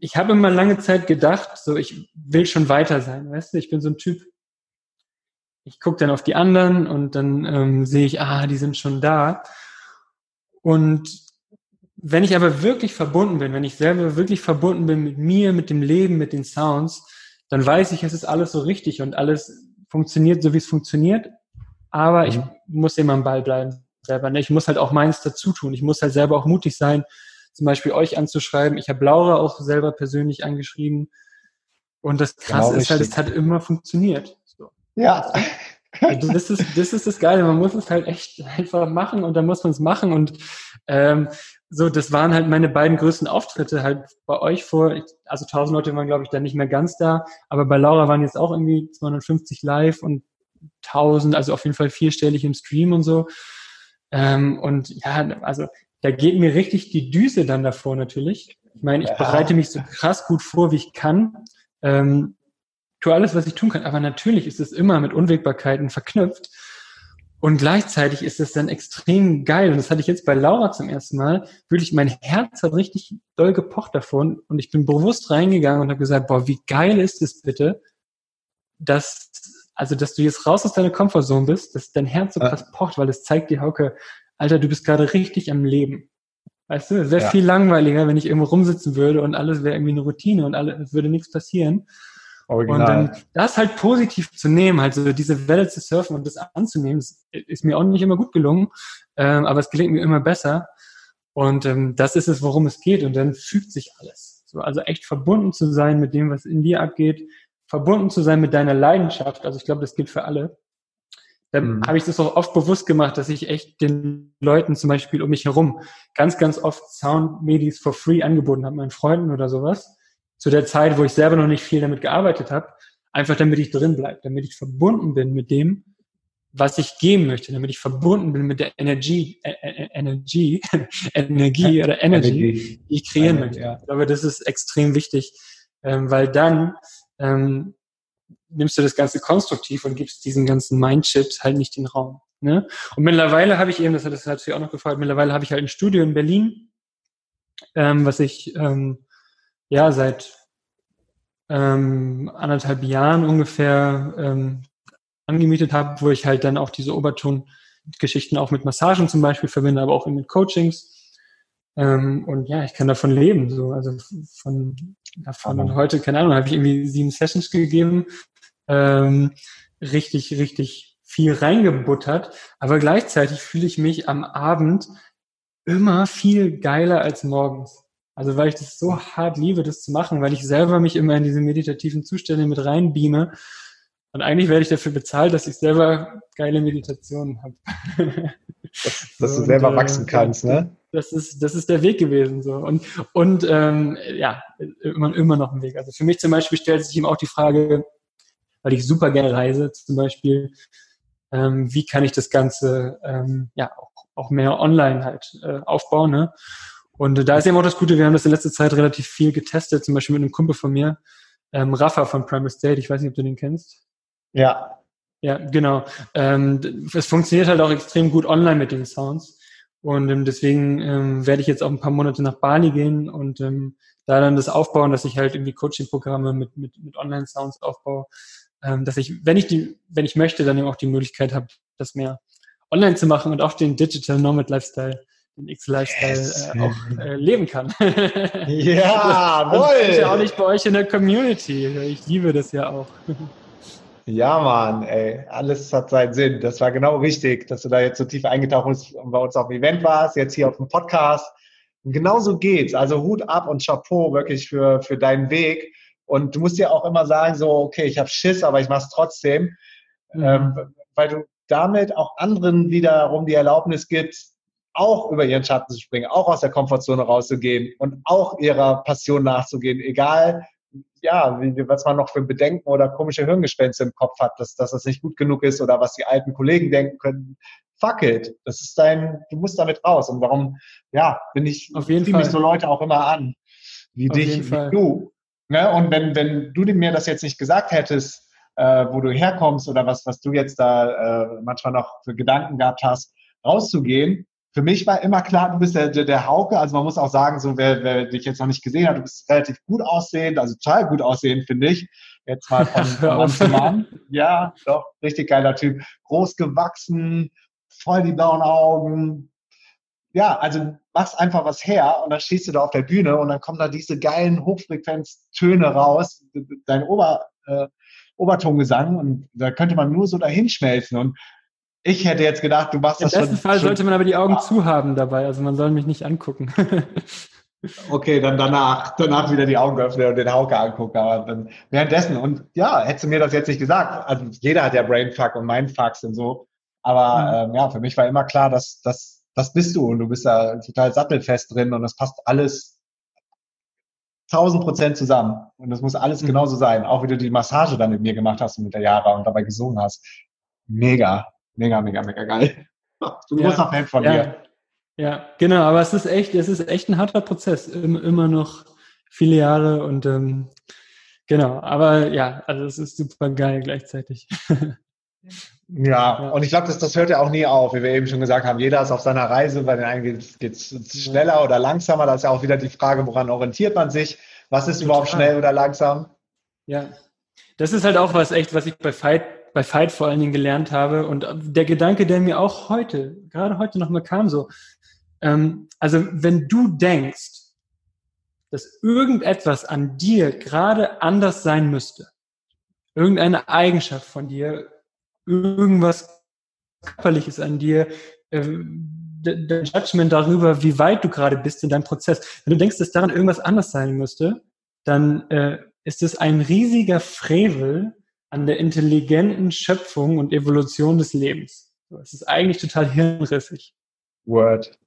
ich habe immer lange Zeit gedacht, so ich will schon weiter sein, weißt du, ich bin so ein Typ, ich gucke dann auf die anderen und dann ähm, sehe ich, ah, die sind schon da. Und wenn ich aber wirklich verbunden bin, wenn ich selber wirklich verbunden bin mit mir, mit dem Leben, mit den Sounds, dann weiß ich, es ist alles so richtig und alles funktioniert so, wie es funktioniert aber mhm. ich muss immer am Ball bleiben selber. Ne? Ich muss halt auch meins dazu tun. Ich muss halt selber auch mutig sein, zum Beispiel euch anzuschreiben. Ich habe Laura auch selber persönlich angeschrieben. Und das Krasse genau ist halt, es hat immer funktioniert. So. Ja. Also das ist, das ist das Geile. Man muss es halt echt einfach machen und dann muss man es machen. Und ähm, so, das waren halt meine beiden größten Auftritte halt bei euch vor. Also 1000 Leute waren, glaube ich, dann nicht mehr ganz da. Aber bei Laura waren jetzt auch irgendwie 250 live und 1000, also auf jeden Fall vierstellig im Stream und so. Ähm, und ja, also da geht mir richtig die Düse dann davor natürlich. Ich meine, ich ja. bereite mich so krass gut vor, wie ich kann. Ähm, tue alles, was ich tun kann. Aber natürlich ist es immer mit Unwägbarkeiten verknüpft. Und gleichzeitig ist es dann extrem geil. Und das hatte ich jetzt bei Laura zum ersten Mal. Wirklich, mein Herz hat richtig doll gepocht davon. Und ich bin bewusst reingegangen und habe gesagt, boah, wie geil ist es bitte, dass, also, dass du jetzt raus aus deiner Komfortzone bist, dass dein Herz so krass pocht, weil es zeigt dir, Hauke, Alter, du bist gerade richtig am Leben. Weißt du, es wäre ja. viel langweiliger, wenn ich irgendwo rumsitzen würde und alles wäre irgendwie eine Routine und alles, es würde nichts passieren. Original. Und dann das halt positiv zu nehmen, halt so diese Welle zu surfen und das anzunehmen, das ist mir auch nicht immer gut gelungen, ähm, aber es gelingt mir immer besser. Und ähm, das ist es, worum es geht. Und dann fügt sich alles. So, also echt verbunden zu sein mit dem, was in dir abgeht, verbunden zu sein mit deiner Leidenschaft. Also ich glaube, das gilt für alle. Dann mhm. habe ich das auch oft bewusst gemacht, dass ich echt den Leuten zum Beispiel um mich herum ganz, ganz oft Sound-Medis for free angeboten habe, meinen Freunden oder sowas. Zu der Zeit, wo ich selber noch nicht viel damit gearbeitet habe. Einfach damit ich drin bleibe, damit ich verbunden bin mit dem, was ich geben möchte, damit ich verbunden bin mit der Energie, äh, äh, Energie, Energie oder Energy, die ich kreieren möchte. Ja. Ich glaube, das ist extrem wichtig, ähm, weil dann ähm, nimmst du das Ganze konstruktiv und gibst diesen ganzen Mindshit halt nicht den Raum. Ne? Und mittlerweile habe ich eben, das hat das natürlich auch noch gefragt, mittlerweile habe ich halt ein Studio in Berlin, ähm, was ich ähm, ja seit ähm, anderthalb Jahren ungefähr ähm, angemietet habe, wo ich halt dann auch diese Oberton-Geschichten auch mit Massagen zum Beispiel verbinde, aber auch mit Coachings. Ähm, und ja, ich kann davon leben. So, also von davon und heute, keine Ahnung, habe ich irgendwie sieben Sessions gegeben ähm, richtig, richtig viel reingebuttert. Aber gleichzeitig fühle ich mich am Abend immer viel geiler als morgens. Also weil ich das so hart liebe, das zu machen, weil ich selber mich immer in diese meditativen Zustände mit reinbeame. Und eigentlich werde ich dafür bezahlt, dass ich selber geile Meditationen habe. dass, du selber und, äh, wachsen kannst, ne? Das ist, das ist der Weg gewesen. so Und, und ähm, ja, immer, immer noch ein Weg. Also für mich zum Beispiel stellt sich ihm auch die Frage, weil ich super gerne reise zum Beispiel. Ähm, wie kann ich das Ganze ähm, ja auch, auch mehr online halt äh, aufbauen? Ne? Und äh, da ist eben auch das Gute, wir haben das in letzter Zeit relativ viel getestet, zum Beispiel mit einem Kumpel von mir, ähm, Rafa von Primal State, ich weiß nicht, ob du den kennst. Ja. Ja, genau. Ähm, es funktioniert halt auch extrem gut online mit den Sounds. Und ähm, deswegen ähm, werde ich jetzt auch ein paar Monate nach Bali gehen und ähm, da dann das aufbauen, dass ich halt irgendwie Coaching-Programme mit, mit, mit Online-Sounds aufbaue, ähm, dass ich, wenn ich die, wenn ich möchte, dann eben auch die Möglichkeit habe, das mehr online zu machen und auch den Digital Nomad Lifestyle, den X-Lifestyle yes. äh, auch äh, leben kann. ja, wohl. Das ist ja auch nicht bei euch in der Community. Ich liebe das ja auch. Ja, Mann, ey, alles hat seinen Sinn. Das war genau richtig, dass du da jetzt so tief eingetaucht bist und bei uns auf dem Event warst, jetzt hier auf dem Podcast. Und genau so geht's. Also Hut ab und Chapeau wirklich für, für deinen Weg. Und du musst dir auch immer sagen, so, okay, ich habe Schiss, aber ich mache es trotzdem, mhm. ähm, weil du damit auch anderen wiederum die Erlaubnis gibst, auch über ihren Schatten zu springen, auch aus der Komfortzone rauszugehen und auch ihrer Passion nachzugehen, egal ja, wie, was man noch für Bedenken oder komische Hirngespänste im Kopf hat, dass, dass das nicht gut genug ist oder was die alten Kollegen denken können. Fuck it. Das ist dein, du musst damit raus. Und warum, ja, bin ich, Auf jeden Fall. mich so Leute auch immer an, wie Auf dich, wie du. Ne? Und wenn, wenn du mir das jetzt nicht gesagt hättest, äh, wo du herkommst oder was, was du jetzt da äh, manchmal noch für Gedanken gehabt hast, rauszugehen, für mich war immer klar, du bist der, der, der Hauke. Also man muss auch sagen, so wer, wer dich jetzt noch nicht gesehen hat, du bist relativ gut aussehend, also total gut aussehend, finde ich. Jetzt mal von, von Mann. Ja, doch, richtig geiler Typ. Groß gewachsen, voll die blauen Augen, ja, also machst einfach was her und dann stehst du da auf der Bühne und dann kommen da diese geilen Hochfrequenztöne raus, dein Ober, äh, Obertongesang und da könnte man nur so dahin schmelzen und Ich hätte jetzt gedacht, du machst Im das schon. Im besten Fall sollte man aber die Augen ja. zu haben dabei. Also man soll mich nicht angucken. okay, dann danach, danach wieder die Augen öffnen und den Hauke angucken. Aber dann währenddessen. Und ja, hättest du mir das jetzt nicht gesagt. Also jeder hat ja Brainfuck und Mindfucks und so. Aber mhm. ähm, ja, für mich war immer klar, dass, dass das bist du und du bist da total sattelfest drin und das passt alles 1000 Prozent zusammen. Und das muss alles mhm. genauso sein. Auch wie du die Massage dann mit mir gemacht hast und mit der Jara und dabei gesungen hast. Mega, mega, mega, mega geil. Du ein ja, großer Fan von ja, mir. Ja, genau. Aber es ist echt, es ist echt ein harter Prozess. Immer noch viele Jahre und ähm, genau. Aber ja, also es ist super geil gleichzeitig. Ja, ja, und ich glaube, das, das hört ja auch nie auf, wie wir eben schon gesagt haben. Jeder ist auf seiner Reise, bei den einen geht es schneller oder langsamer. Da ist ja auch wieder die Frage, woran orientiert man sich? Was ist überhaupt schnell oder langsam? Ja, das ist halt auch was echt, was ich bei Fight, bei Fight vor allen Dingen gelernt habe. Und der Gedanke, der mir auch heute, gerade heute nochmal kam, so, ähm, also wenn du denkst, dass irgendetwas an dir gerade anders sein müsste, irgendeine Eigenschaft von dir, irgendwas körperliches an dir, äh, dein Judgment darüber, wie weit du gerade bist in deinem Prozess. Wenn du denkst, dass daran irgendwas anders sein müsste, dann äh, ist es ein riesiger Frevel an der intelligenten Schöpfung und Evolution des Lebens. Es ist eigentlich total hirnrissig. Word.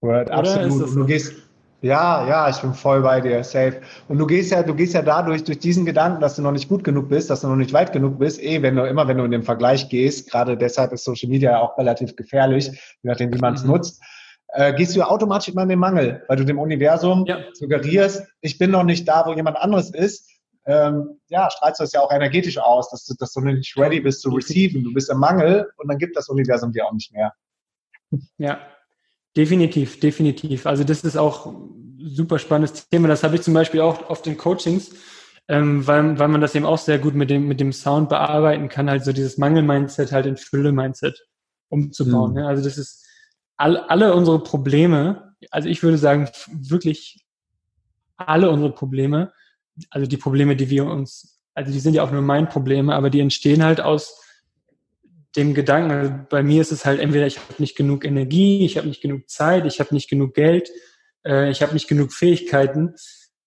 Word, Oder absolut. Du gehst, ja, ja, ich bin voll bei dir, safe. Und du gehst ja, du gehst ja dadurch, durch diesen Gedanken, dass du noch nicht gut genug bist, dass du noch nicht weit genug bist, eh, wenn du immer, wenn du in den Vergleich gehst, gerade deshalb ist Social Media ja auch relativ gefährlich, je nachdem, wie man es mhm. nutzt, äh, gehst du automatisch immer in den Mangel, weil du dem Universum ja. suggerierst, ich bin noch nicht da, wo jemand anderes ist. Ähm, ja, strahlst du es ja auch energetisch aus, dass du, dass du nicht ready bist zu receiven. Du bist im Mangel und dann gibt das Universum dir auch nicht mehr. Ja, Definitiv, definitiv. Also das ist auch ein super spannendes Thema. Das habe ich zum Beispiel auch auf den Coachings, ähm, weil, weil man das eben auch sehr gut mit dem, mit dem Sound bearbeiten kann, halt so dieses Mangel-Mindset halt in Fülle-Mindset umzubauen. Mhm. Ja, also das ist all, alle unsere Probleme, also ich würde sagen, wirklich alle unsere Probleme, also die Probleme, die wir uns, also die sind ja auch nur mein Probleme, aber die entstehen halt aus dem Gedanken, also bei mir ist es halt entweder ich habe nicht genug Energie, ich habe nicht genug Zeit, ich habe nicht genug Geld, äh, ich habe nicht genug Fähigkeiten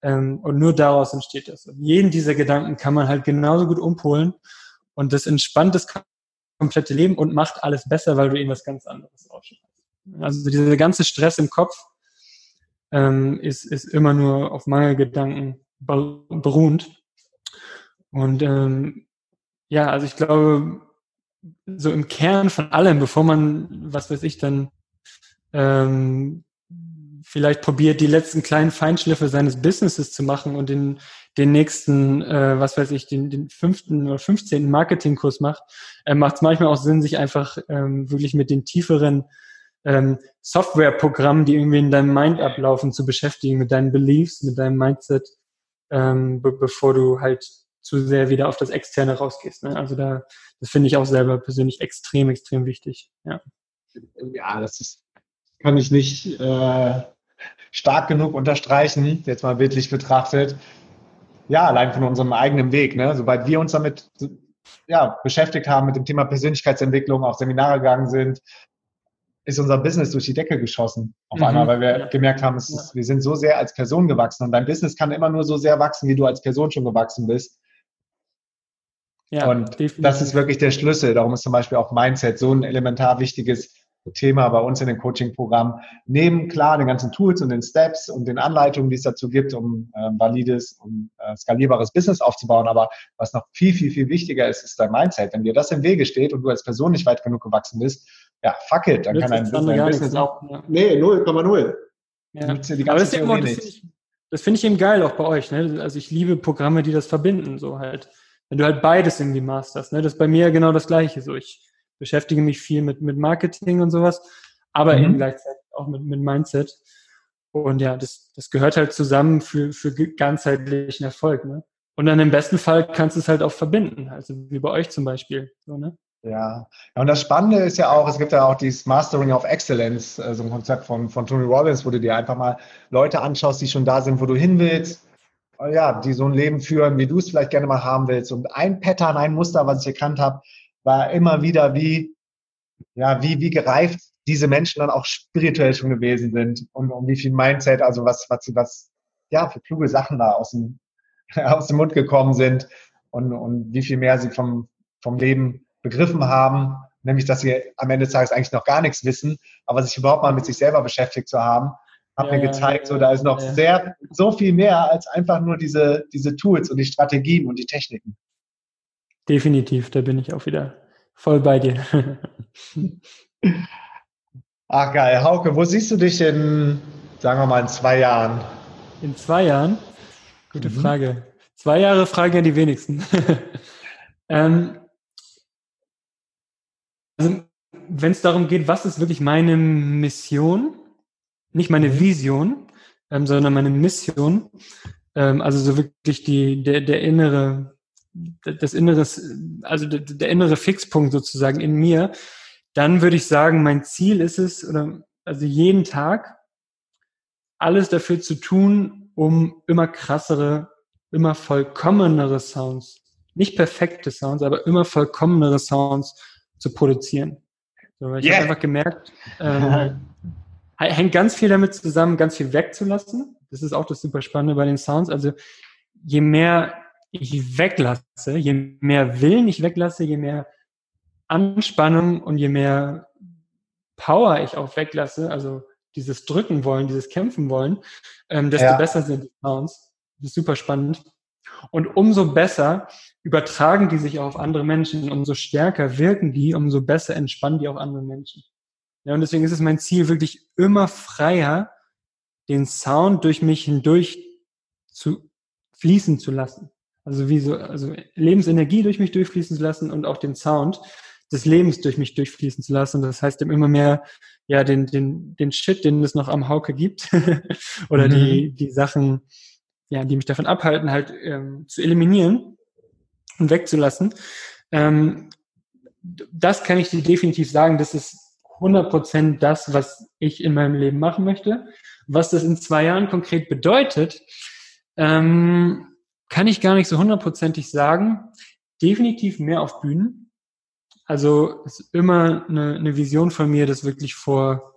ähm, und nur daraus entsteht das. Und jeden dieser Gedanken kann man halt genauso gut umpolen und das entspannt das komplette Leben und macht alles besser, weil du eben was ganz anderes ausschreibst. Also dieser ganze Stress im Kopf ähm, ist, ist immer nur auf Mangelgedanken beruhend. Und ähm, ja, also ich glaube, so im Kern von allem, bevor man, was weiß ich, dann ähm, vielleicht probiert, die letzten kleinen Feinschliffe seines Businesses zu machen und den, den nächsten, äh, was weiß ich, den, den fünften oder fünfzehnten Marketingkurs macht, äh, macht es manchmal auch Sinn, sich einfach ähm, wirklich mit den tieferen ähm, Softwareprogrammen, die irgendwie in deinem Mind ablaufen, zu beschäftigen, mit deinen Beliefs, mit deinem Mindset, ähm, be bevor du halt zu sehr wieder auf das Externe rausgehst. Ne? Also da, das finde ich auch selber persönlich extrem, extrem wichtig. Ja, ja das ist, kann ich nicht äh, stark genug unterstreichen, jetzt mal bildlich betrachtet. Ja, allein von unserem eigenen Weg. Ne? Sobald wir uns damit ja, beschäftigt haben, mit dem Thema Persönlichkeitsentwicklung, auf Seminare gegangen sind, ist unser Business durch die Decke geschossen auf mhm. einmal, weil wir ja. gemerkt haben, ist, wir sind so sehr als Person gewachsen und dein Business kann immer nur so sehr wachsen, wie du als Person schon gewachsen bist. Ja, und definitiv. das ist wirklich der Schlüssel. Darum ist zum Beispiel auch Mindset so ein elementar wichtiges Thema bei uns in den Coaching-Programmen. Neben klar den ganzen Tools und den Steps und den Anleitungen, die es dazu gibt, um äh, valides und äh, skalierbares Business aufzubauen. Aber was noch viel, viel, viel wichtiger ist, ist dein Mindset. Wenn dir das im Wege steht und du als Person nicht weit genug gewachsen bist, ja, fuck it, dann kann dein, dein Business ne? auch, ja. nee, 0,0. Ja. Aber das, das finde ich, find ich eben geil auch bei euch. Ne? Also ich liebe Programme, die das verbinden, so halt wenn du halt beides irgendwie masterst. Ne? Das ist bei mir genau das Gleiche. So, ich beschäftige mich viel mit, mit Marketing und sowas, aber mhm. eben gleichzeitig auch mit, mit Mindset. Und ja, das, das gehört halt zusammen für, für ganzheitlichen Erfolg. Ne? Und dann im besten Fall kannst du es halt auch verbinden, also wie bei euch zum Beispiel. So, ne? Ja. ja, und das Spannende ist ja auch, es gibt ja auch dieses Mastering of Excellence, so also ein Konzept von, von Tony Robbins, wo du dir einfach mal Leute anschaust, die schon da sind, wo du hin willst, ja, die so ein Leben führen, wie du es vielleicht gerne mal haben willst. Und ein Pattern, ein Muster, was ich erkannt habe, war immer wieder wie, ja, wie, wie gereift diese Menschen dann auch spirituell schon gewesen sind und um wie viel Mindset, also was, was, was, ja, für kluge Sachen da aus dem, aus dem Mund gekommen sind und, und wie viel mehr sie vom, vom Leben begriffen haben, nämlich, dass sie am Ende des Tages eigentlich noch gar nichts wissen, aber sich überhaupt mal mit sich selber beschäftigt zu haben, hat ja, mir gezeigt, so, da ist noch ja. sehr, so viel mehr als einfach nur diese, diese Tools und die Strategien und die Techniken. Definitiv, da bin ich auch wieder voll bei dir. Ach geil. Hauke, wo siehst du dich in, sagen wir mal, in zwei Jahren? In zwei Jahren? Gute mhm. Frage. Zwei Jahre fragen ja die wenigsten. ähm, also, wenn es darum geht, was ist wirklich meine Mission, nicht meine mhm. Vision, ähm, sondern meine Mission, ähm, also so wirklich die, der, der innere, das inneres, also der, der innere Fixpunkt sozusagen in mir, dann würde ich sagen, mein Ziel ist es, oder also jeden Tag alles dafür zu tun, um immer krassere, immer vollkommenere Sounds, nicht perfekte Sounds, aber immer vollkommenere Sounds zu produzieren. So, ich yeah. habe einfach gemerkt, ähm, hängt ganz viel damit zusammen, ganz viel wegzulassen. Das ist auch das super Spannende bei den Sounds. Also je mehr ich weglasse, je mehr Willen ich weglasse, je mehr Anspannung und je mehr Power ich auch weglasse, also dieses Drücken wollen, dieses Kämpfen wollen, ähm, desto ja. besser sind die Sounds. Das ist super spannend. Und umso besser übertragen die sich auch auf andere Menschen, umso stärker wirken die, umso besser entspannen die auch andere Menschen. Ja, und deswegen ist es mein Ziel, wirklich immer freier den Sound durch mich hindurch zu fließen zu lassen. Also wie so, also Lebensenergie durch mich durchfließen zu lassen und auch den Sound des Lebens durch mich durchfließen zu lassen. Das heißt, immer mehr, ja, den, den, den Shit, den es noch am Hauke gibt, oder mhm. die, die Sachen, ja, die mich davon abhalten, halt ähm, zu eliminieren und wegzulassen. Ähm, das kann ich dir definitiv sagen, das ist 100% das, was ich in meinem Leben machen möchte. Was das in zwei Jahren konkret bedeutet, ähm, kann ich gar nicht so hundertprozentig sagen. Definitiv mehr auf Bühnen. Also ist immer eine, eine Vision von mir, das wirklich vor,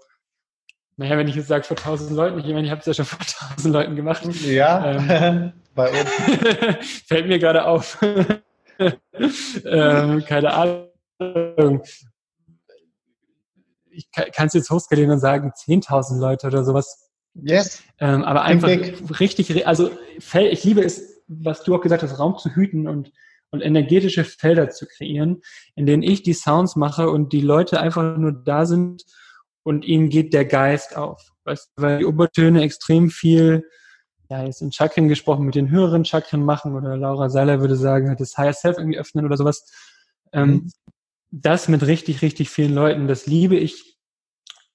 naja, wenn ich jetzt sage vor tausend Leuten, ich meine, ich habe es ja schon vor tausend Leuten gemacht. Ja, ähm, bei uns. fällt mir gerade auf. ähm, keine Ahnung. Ich kann es jetzt hochskalieren und sagen, 10.000 Leute oder sowas. Yes. Ähm, aber einfach richtig, also ich liebe es, was du auch gesagt hast, Raum zu hüten und, und energetische Felder zu kreieren, in denen ich die Sounds mache und die Leute einfach nur da sind und ihnen geht der Geist auf. Weißt weil die Obertöne extrem viel, ja, jetzt in Chakren gesprochen, mit den höheren Chakren machen oder Laura Seiler würde sagen, das Higher Self irgendwie öffnen oder sowas. Ähm, mhm. das mit richtig, richtig vielen Leuten, das liebe ich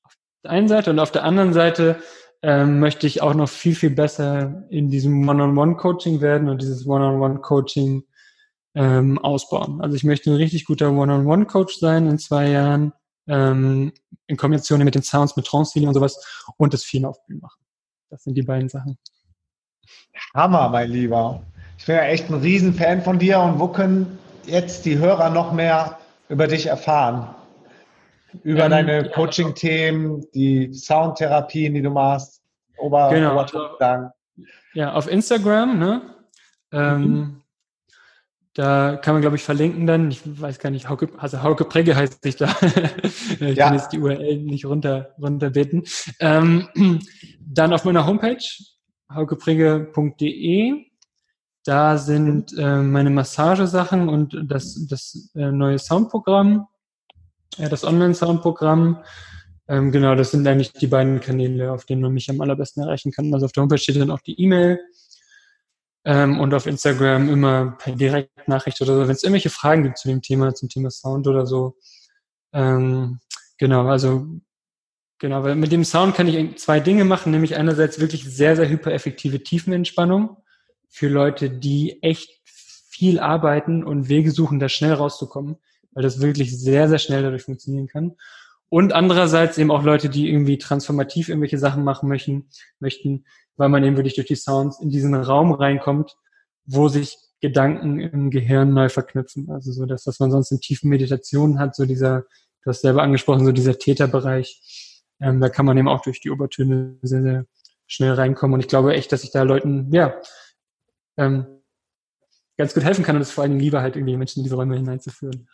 auf der einen Seite und auf der anderen Seite ähm, möchte ich auch noch viel, viel besser in diesem One-on-One-Coaching werden und dieses One-on-One-Coaching ähm, ausbauen. Also ich möchte ein richtig guter One-on-One-Coach sein in zwei Jahren, ähm, in Kombination mit den Sounds, mit trance und sowas und das viel auf Bühnen machen. Das sind die beiden Sachen. Hammer, mein Lieber. Ich bin ja echt ein Riesenfan von dir und wo können jetzt die Hörer noch mehr über dich erfahren? über ähm, deine ja, Coaching-Themen, die Soundtherapien, die du machst, Ober, genau, also, Ja, auf Instagram, ne? Ähm, mhm. Da kann man, glaube ich, verlinken dann. Ich weiß gar nicht, Hauke, also Hauke Pregge heißt sich da. ich ja. kann jetzt die URL nicht runter, runterbeten. Ähm, dann auf meiner Homepage, haukepregge.de. Da sind äh, meine Massagesachen und das, das äh, neue Soundprogramm ja, das Online-Soundprogramm. Ähm, genau, das sind eigentlich die beiden Kanäle, auf denen man mich am allerbesten erreichen kann. Also auf der Homepage steht dann auch die E-Mail ähm, und auf Instagram immer per Direktnachricht oder so, wenn es irgendwelche Fragen gibt zu dem Thema, zum Thema Sound oder so. Ähm, genau, also genau, weil mit dem Sound kann ich zwei Dinge machen, nämlich einerseits wirklich sehr, sehr hypereffektive Tiefenentspannung für Leute, die echt viel arbeiten und Wege suchen, da schnell rauszukommen weil das wirklich sehr, sehr schnell dadurch funktionieren kann. Und andererseits eben auch Leute, die irgendwie transformativ irgendwelche Sachen machen möchten, möchten, weil man eben wirklich durch die Sounds in diesen Raum reinkommt, wo sich Gedanken im Gehirn neu verknüpfen. Also so das, was man sonst in tiefen Meditationen hat, so dieser, du hast selber angesprochen, so dieser Täterbereich. Ähm, da kann man eben auch durch die Obertöne sehr, sehr schnell reinkommen. Und ich glaube echt, dass ich da Leuten, ja, ähm, ganz gut helfen kann und es vor allem lieber halt irgendwie Menschen in diese Räume hineinzuführen.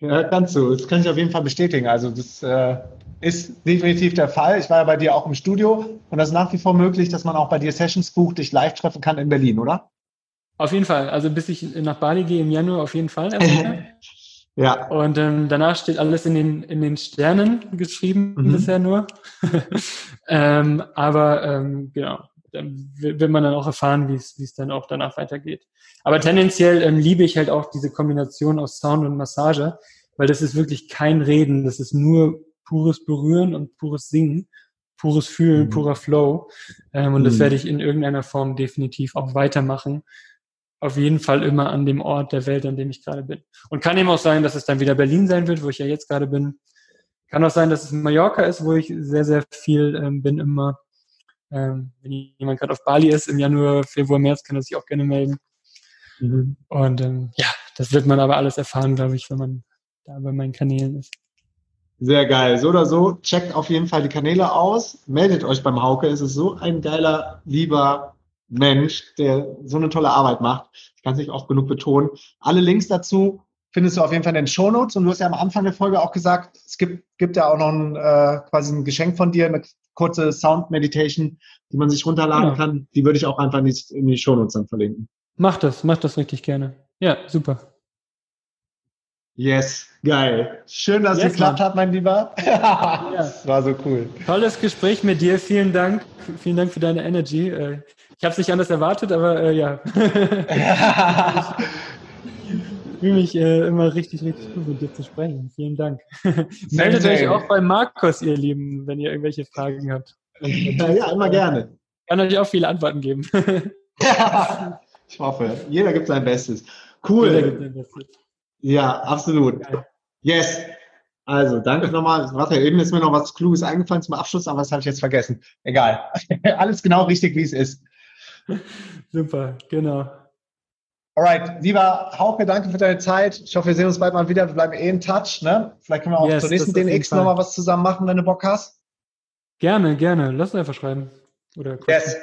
Ja, kannst du. Das kann ich auf jeden Fall bestätigen. Also das äh, ist definitiv der Fall. Ich war ja bei dir auch im Studio und das ist nach wie vor möglich, dass man auch bei dir Sessions bucht, dich live treffen kann in Berlin, oder? Auf jeden Fall. Also bis ich nach Bali gehe im Januar auf jeden Fall. ja. Und ähm, danach steht alles in den, in den Sternen geschrieben mhm. bisher nur. ähm, aber ähm, genau, dann wird man dann auch erfahren, wie es wie es dann auch danach weitergeht. Aber tendenziell ähm, liebe ich halt auch diese Kombination aus Sound und Massage, weil das ist wirklich kein Reden, das ist nur pures Berühren und pures Singen, pures Fühlen, mhm. purer Flow. Ähm, und mhm. das werde ich in irgendeiner Form definitiv auch weitermachen. Auf jeden Fall immer an dem Ort der Welt, an dem ich gerade bin. Und kann eben auch sein, dass es dann wieder Berlin sein wird, wo ich ja jetzt gerade bin. Kann auch sein, dass es Mallorca ist, wo ich sehr, sehr viel ähm, bin immer. Ähm, wenn jemand gerade auf Bali ist, im Januar, Februar, März, kann er sich auch gerne melden. Mhm. Und ähm, ja, das wird man aber alles erfahren, glaube ich, wenn man da bei meinen Kanälen ist. Sehr geil. So oder so, checkt auf jeden Fall die Kanäle aus. Meldet euch beim Hauke. Es ist so ein geiler, lieber Mensch, der so eine tolle Arbeit macht. Ich kann es nicht oft genug betonen. Alle Links dazu findest du auf jeden Fall in den Shownotes. Und du hast ja am Anfang der Folge auch gesagt, es gibt, gibt ja auch noch ein, äh, quasi ein Geschenk von dir, eine kurze Sound Meditation, die man sich runterladen genau. kann. Die würde ich auch einfach in die, in die Shownotes dann verlinken. Mach das, mach das richtig gerne. Ja, super. Yes, geil. Schön, dass yes, es geklappt Mann. hat, mein Lieber. ja. Das war so cool. Tolles Gespräch mit dir. Vielen Dank. Vielen Dank für deine Energy. Äh, ich habe es nicht anders erwartet, aber äh, ja. ich fühle mich äh, immer richtig, richtig gut mit dir zu sprechen. Vielen Dank. Meldet euch auch bei Markus, ihr Lieben, wenn ihr irgendwelche Fragen habt. Ja, ja immer gerne. Ich kann euch auch viele Antworten geben. ich hoffe, jeder gibt sein Bestes. Cool. Jeder gibt sein Bestes. Ja, absolut. Yes. Also, danke nochmal. Warte, eben ist mir noch was Kluges eingefallen zum Abschluss, aber das habe ich jetzt vergessen. Egal. Alles genau richtig, wie es ist. Super, genau. Alright, lieber Hauke, danke für deine Zeit. Ich hoffe, wir sehen uns bald mal wieder. Wir bleiben eh in Touch. Ne? Vielleicht können wir auch yes, zur nächsten DNX nochmal was zusammen machen, wenn du Bock hast. Gerne, gerne. Lass uns einfach schreiben. Oder yes.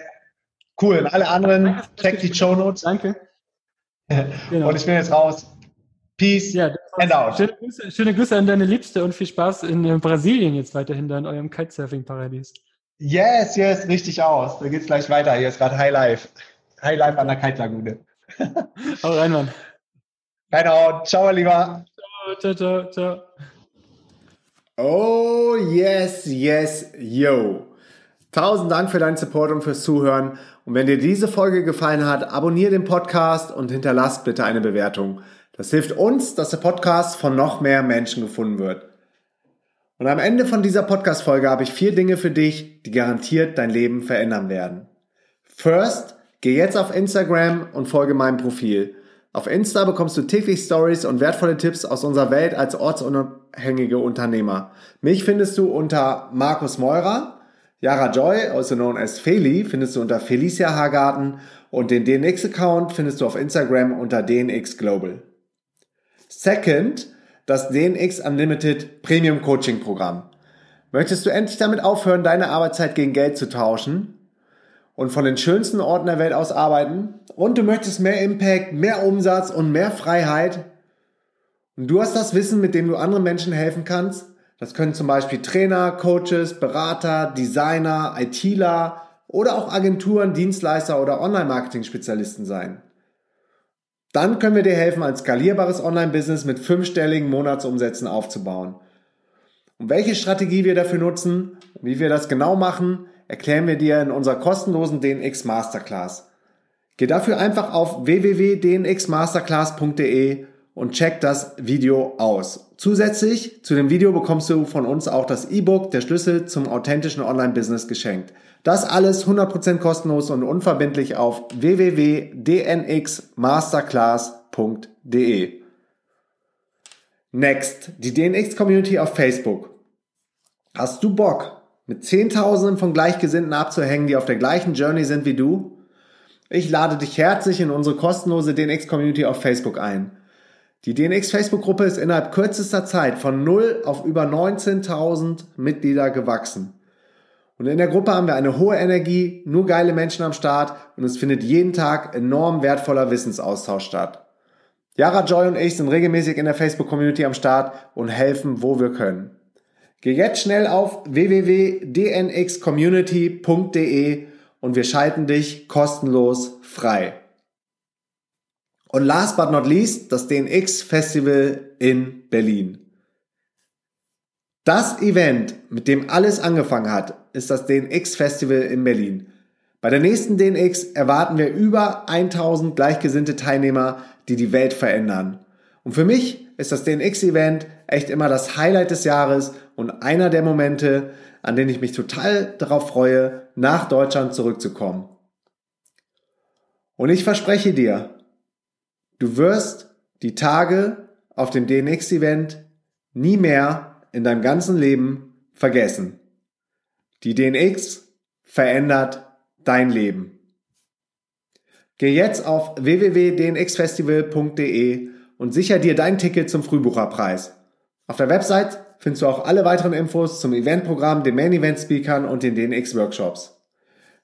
Cool. Und alle anderen, check die Show Notes. Danke. Genau. Und ich bin jetzt raus. Peace ja, and out. Schöne Grüße, schöne Grüße, an deine Liebste und viel Spaß in äh, Brasilien jetzt weiterhin da in eurem Kitesurfing-Paradies. Yes, yes, richtig aus. Da geht's gleich weiter. Hier ist gerade High Life. High Life an der Kite-Lagune. Hau rein, Mann. Reinhauen. Ciao, lieber. Ciao, ciao, ciao, ciao. Oh, yes, yes, yo. Tausend Dank für deinen Support und fürs Zuhören. Und wenn dir diese Folge gefallen hat, abonniere den Podcast und hinterlass bitte eine Bewertung. Das hilft uns, dass der Podcast von noch mehr Menschen gefunden wird. Und am Ende von dieser Podcast-Folge habe ich vier Dinge für dich, die garantiert dein Leben verändern werden. First, geh jetzt auf Instagram und folge meinem Profil. Auf Insta bekommst du täglich Stories und wertvolle Tipps aus unserer Welt als ortsunabhängige Unternehmer. Mich findest du unter Markus Meurer, Yara Joy, also known as Feli, findest du unter Felicia Hagarten und den DNX-Account findest du auf Instagram unter DNX Global. Second, das DNX Unlimited Premium Coaching Programm. Möchtest du endlich damit aufhören, deine Arbeitszeit gegen Geld zu tauschen und von den schönsten Orten der Welt aus arbeiten und du möchtest mehr Impact, mehr Umsatz und mehr Freiheit und du hast das Wissen, mit dem du anderen Menschen helfen kannst? Das können zum Beispiel Trainer, Coaches, Berater, Designer, ITler oder auch Agenturen, Dienstleister oder Online-Marketing-Spezialisten sein. Dann können wir dir helfen, ein skalierbares Online-Business mit fünfstelligen Monatsumsätzen aufzubauen. Und welche Strategie wir dafür nutzen wie wir das genau machen, erklären wir dir in unserer kostenlosen DNX Masterclass. Geh dafür einfach auf www.dnxmasterclass.de und check das Video aus. Zusätzlich zu dem Video bekommst du von uns auch das E-Book Der Schlüssel zum authentischen Online-Business geschenkt. Das alles 100% kostenlos und unverbindlich auf www.dnxmasterclass.de. Next, die DNX Community auf Facebook. Hast du Bock, mit Zehntausenden von Gleichgesinnten abzuhängen, die auf der gleichen Journey sind wie du? Ich lade dich herzlich in unsere kostenlose DNX Community auf Facebook ein. Die DNX Facebook-Gruppe ist innerhalb kürzester Zeit von 0 auf über 19.000 Mitglieder gewachsen. Und in der Gruppe haben wir eine hohe Energie, nur geile Menschen am Start und es findet jeden Tag enorm wertvoller Wissensaustausch statt. Yara Joy und ich sind regelmäßig in der Facebook-Community am Start und helfen, wo wir können. Geh jetzt schnell auf www.dnxcommunity.de und wir schalten dich kostenlos frei. Und last but not least, das DNX Festival in Berlin. Das Event, mit dem alles angefangen hat, ist das DNX Festival in Berlin. Bei der nächsten DNX erwarten wir über 1000 gleichgesinnte Teilnehmer, die die Welt verändern. Und für mich ist das DNX-Event echt immer das Highlight des Jahres und einer der Momente, an denen ich mich total darauf freue, nach Deutschland zurückzukommen. Und ich verspreche dir, Du wirst die Tage auf dem DNX-Event nie mehr in deinem ganzen Leben vergessen. Die DNX verändert dein Leben. Geh jetzt auf www.dnxfestival.de und sicher dir dein Ticket zum Frühbucherpreis. Auf der Website findest du auch alle weiteren Infos zum Eventprogramm, den Main Event Speakern und den DNX Workshops.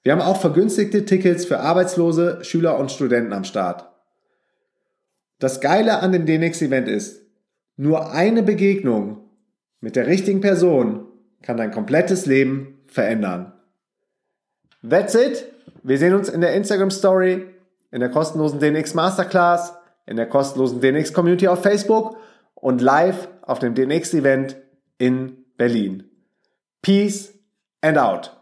Wir haben auch vergünstigte Tickets für Arbeitslose, Schüler und Studenten am Start. Das Geile an dem DNX-Event ist, nur eine Begegnung mit der richtigen Person kann dein komplettes Leben verändern. That's it. Wir sehen uns in der Instagram Story, in der kostenlosen DNX Masterclass, in der kostenlosen DNX Community auf Facebook und live auf dem DNX Event in Berlin. Peace and out.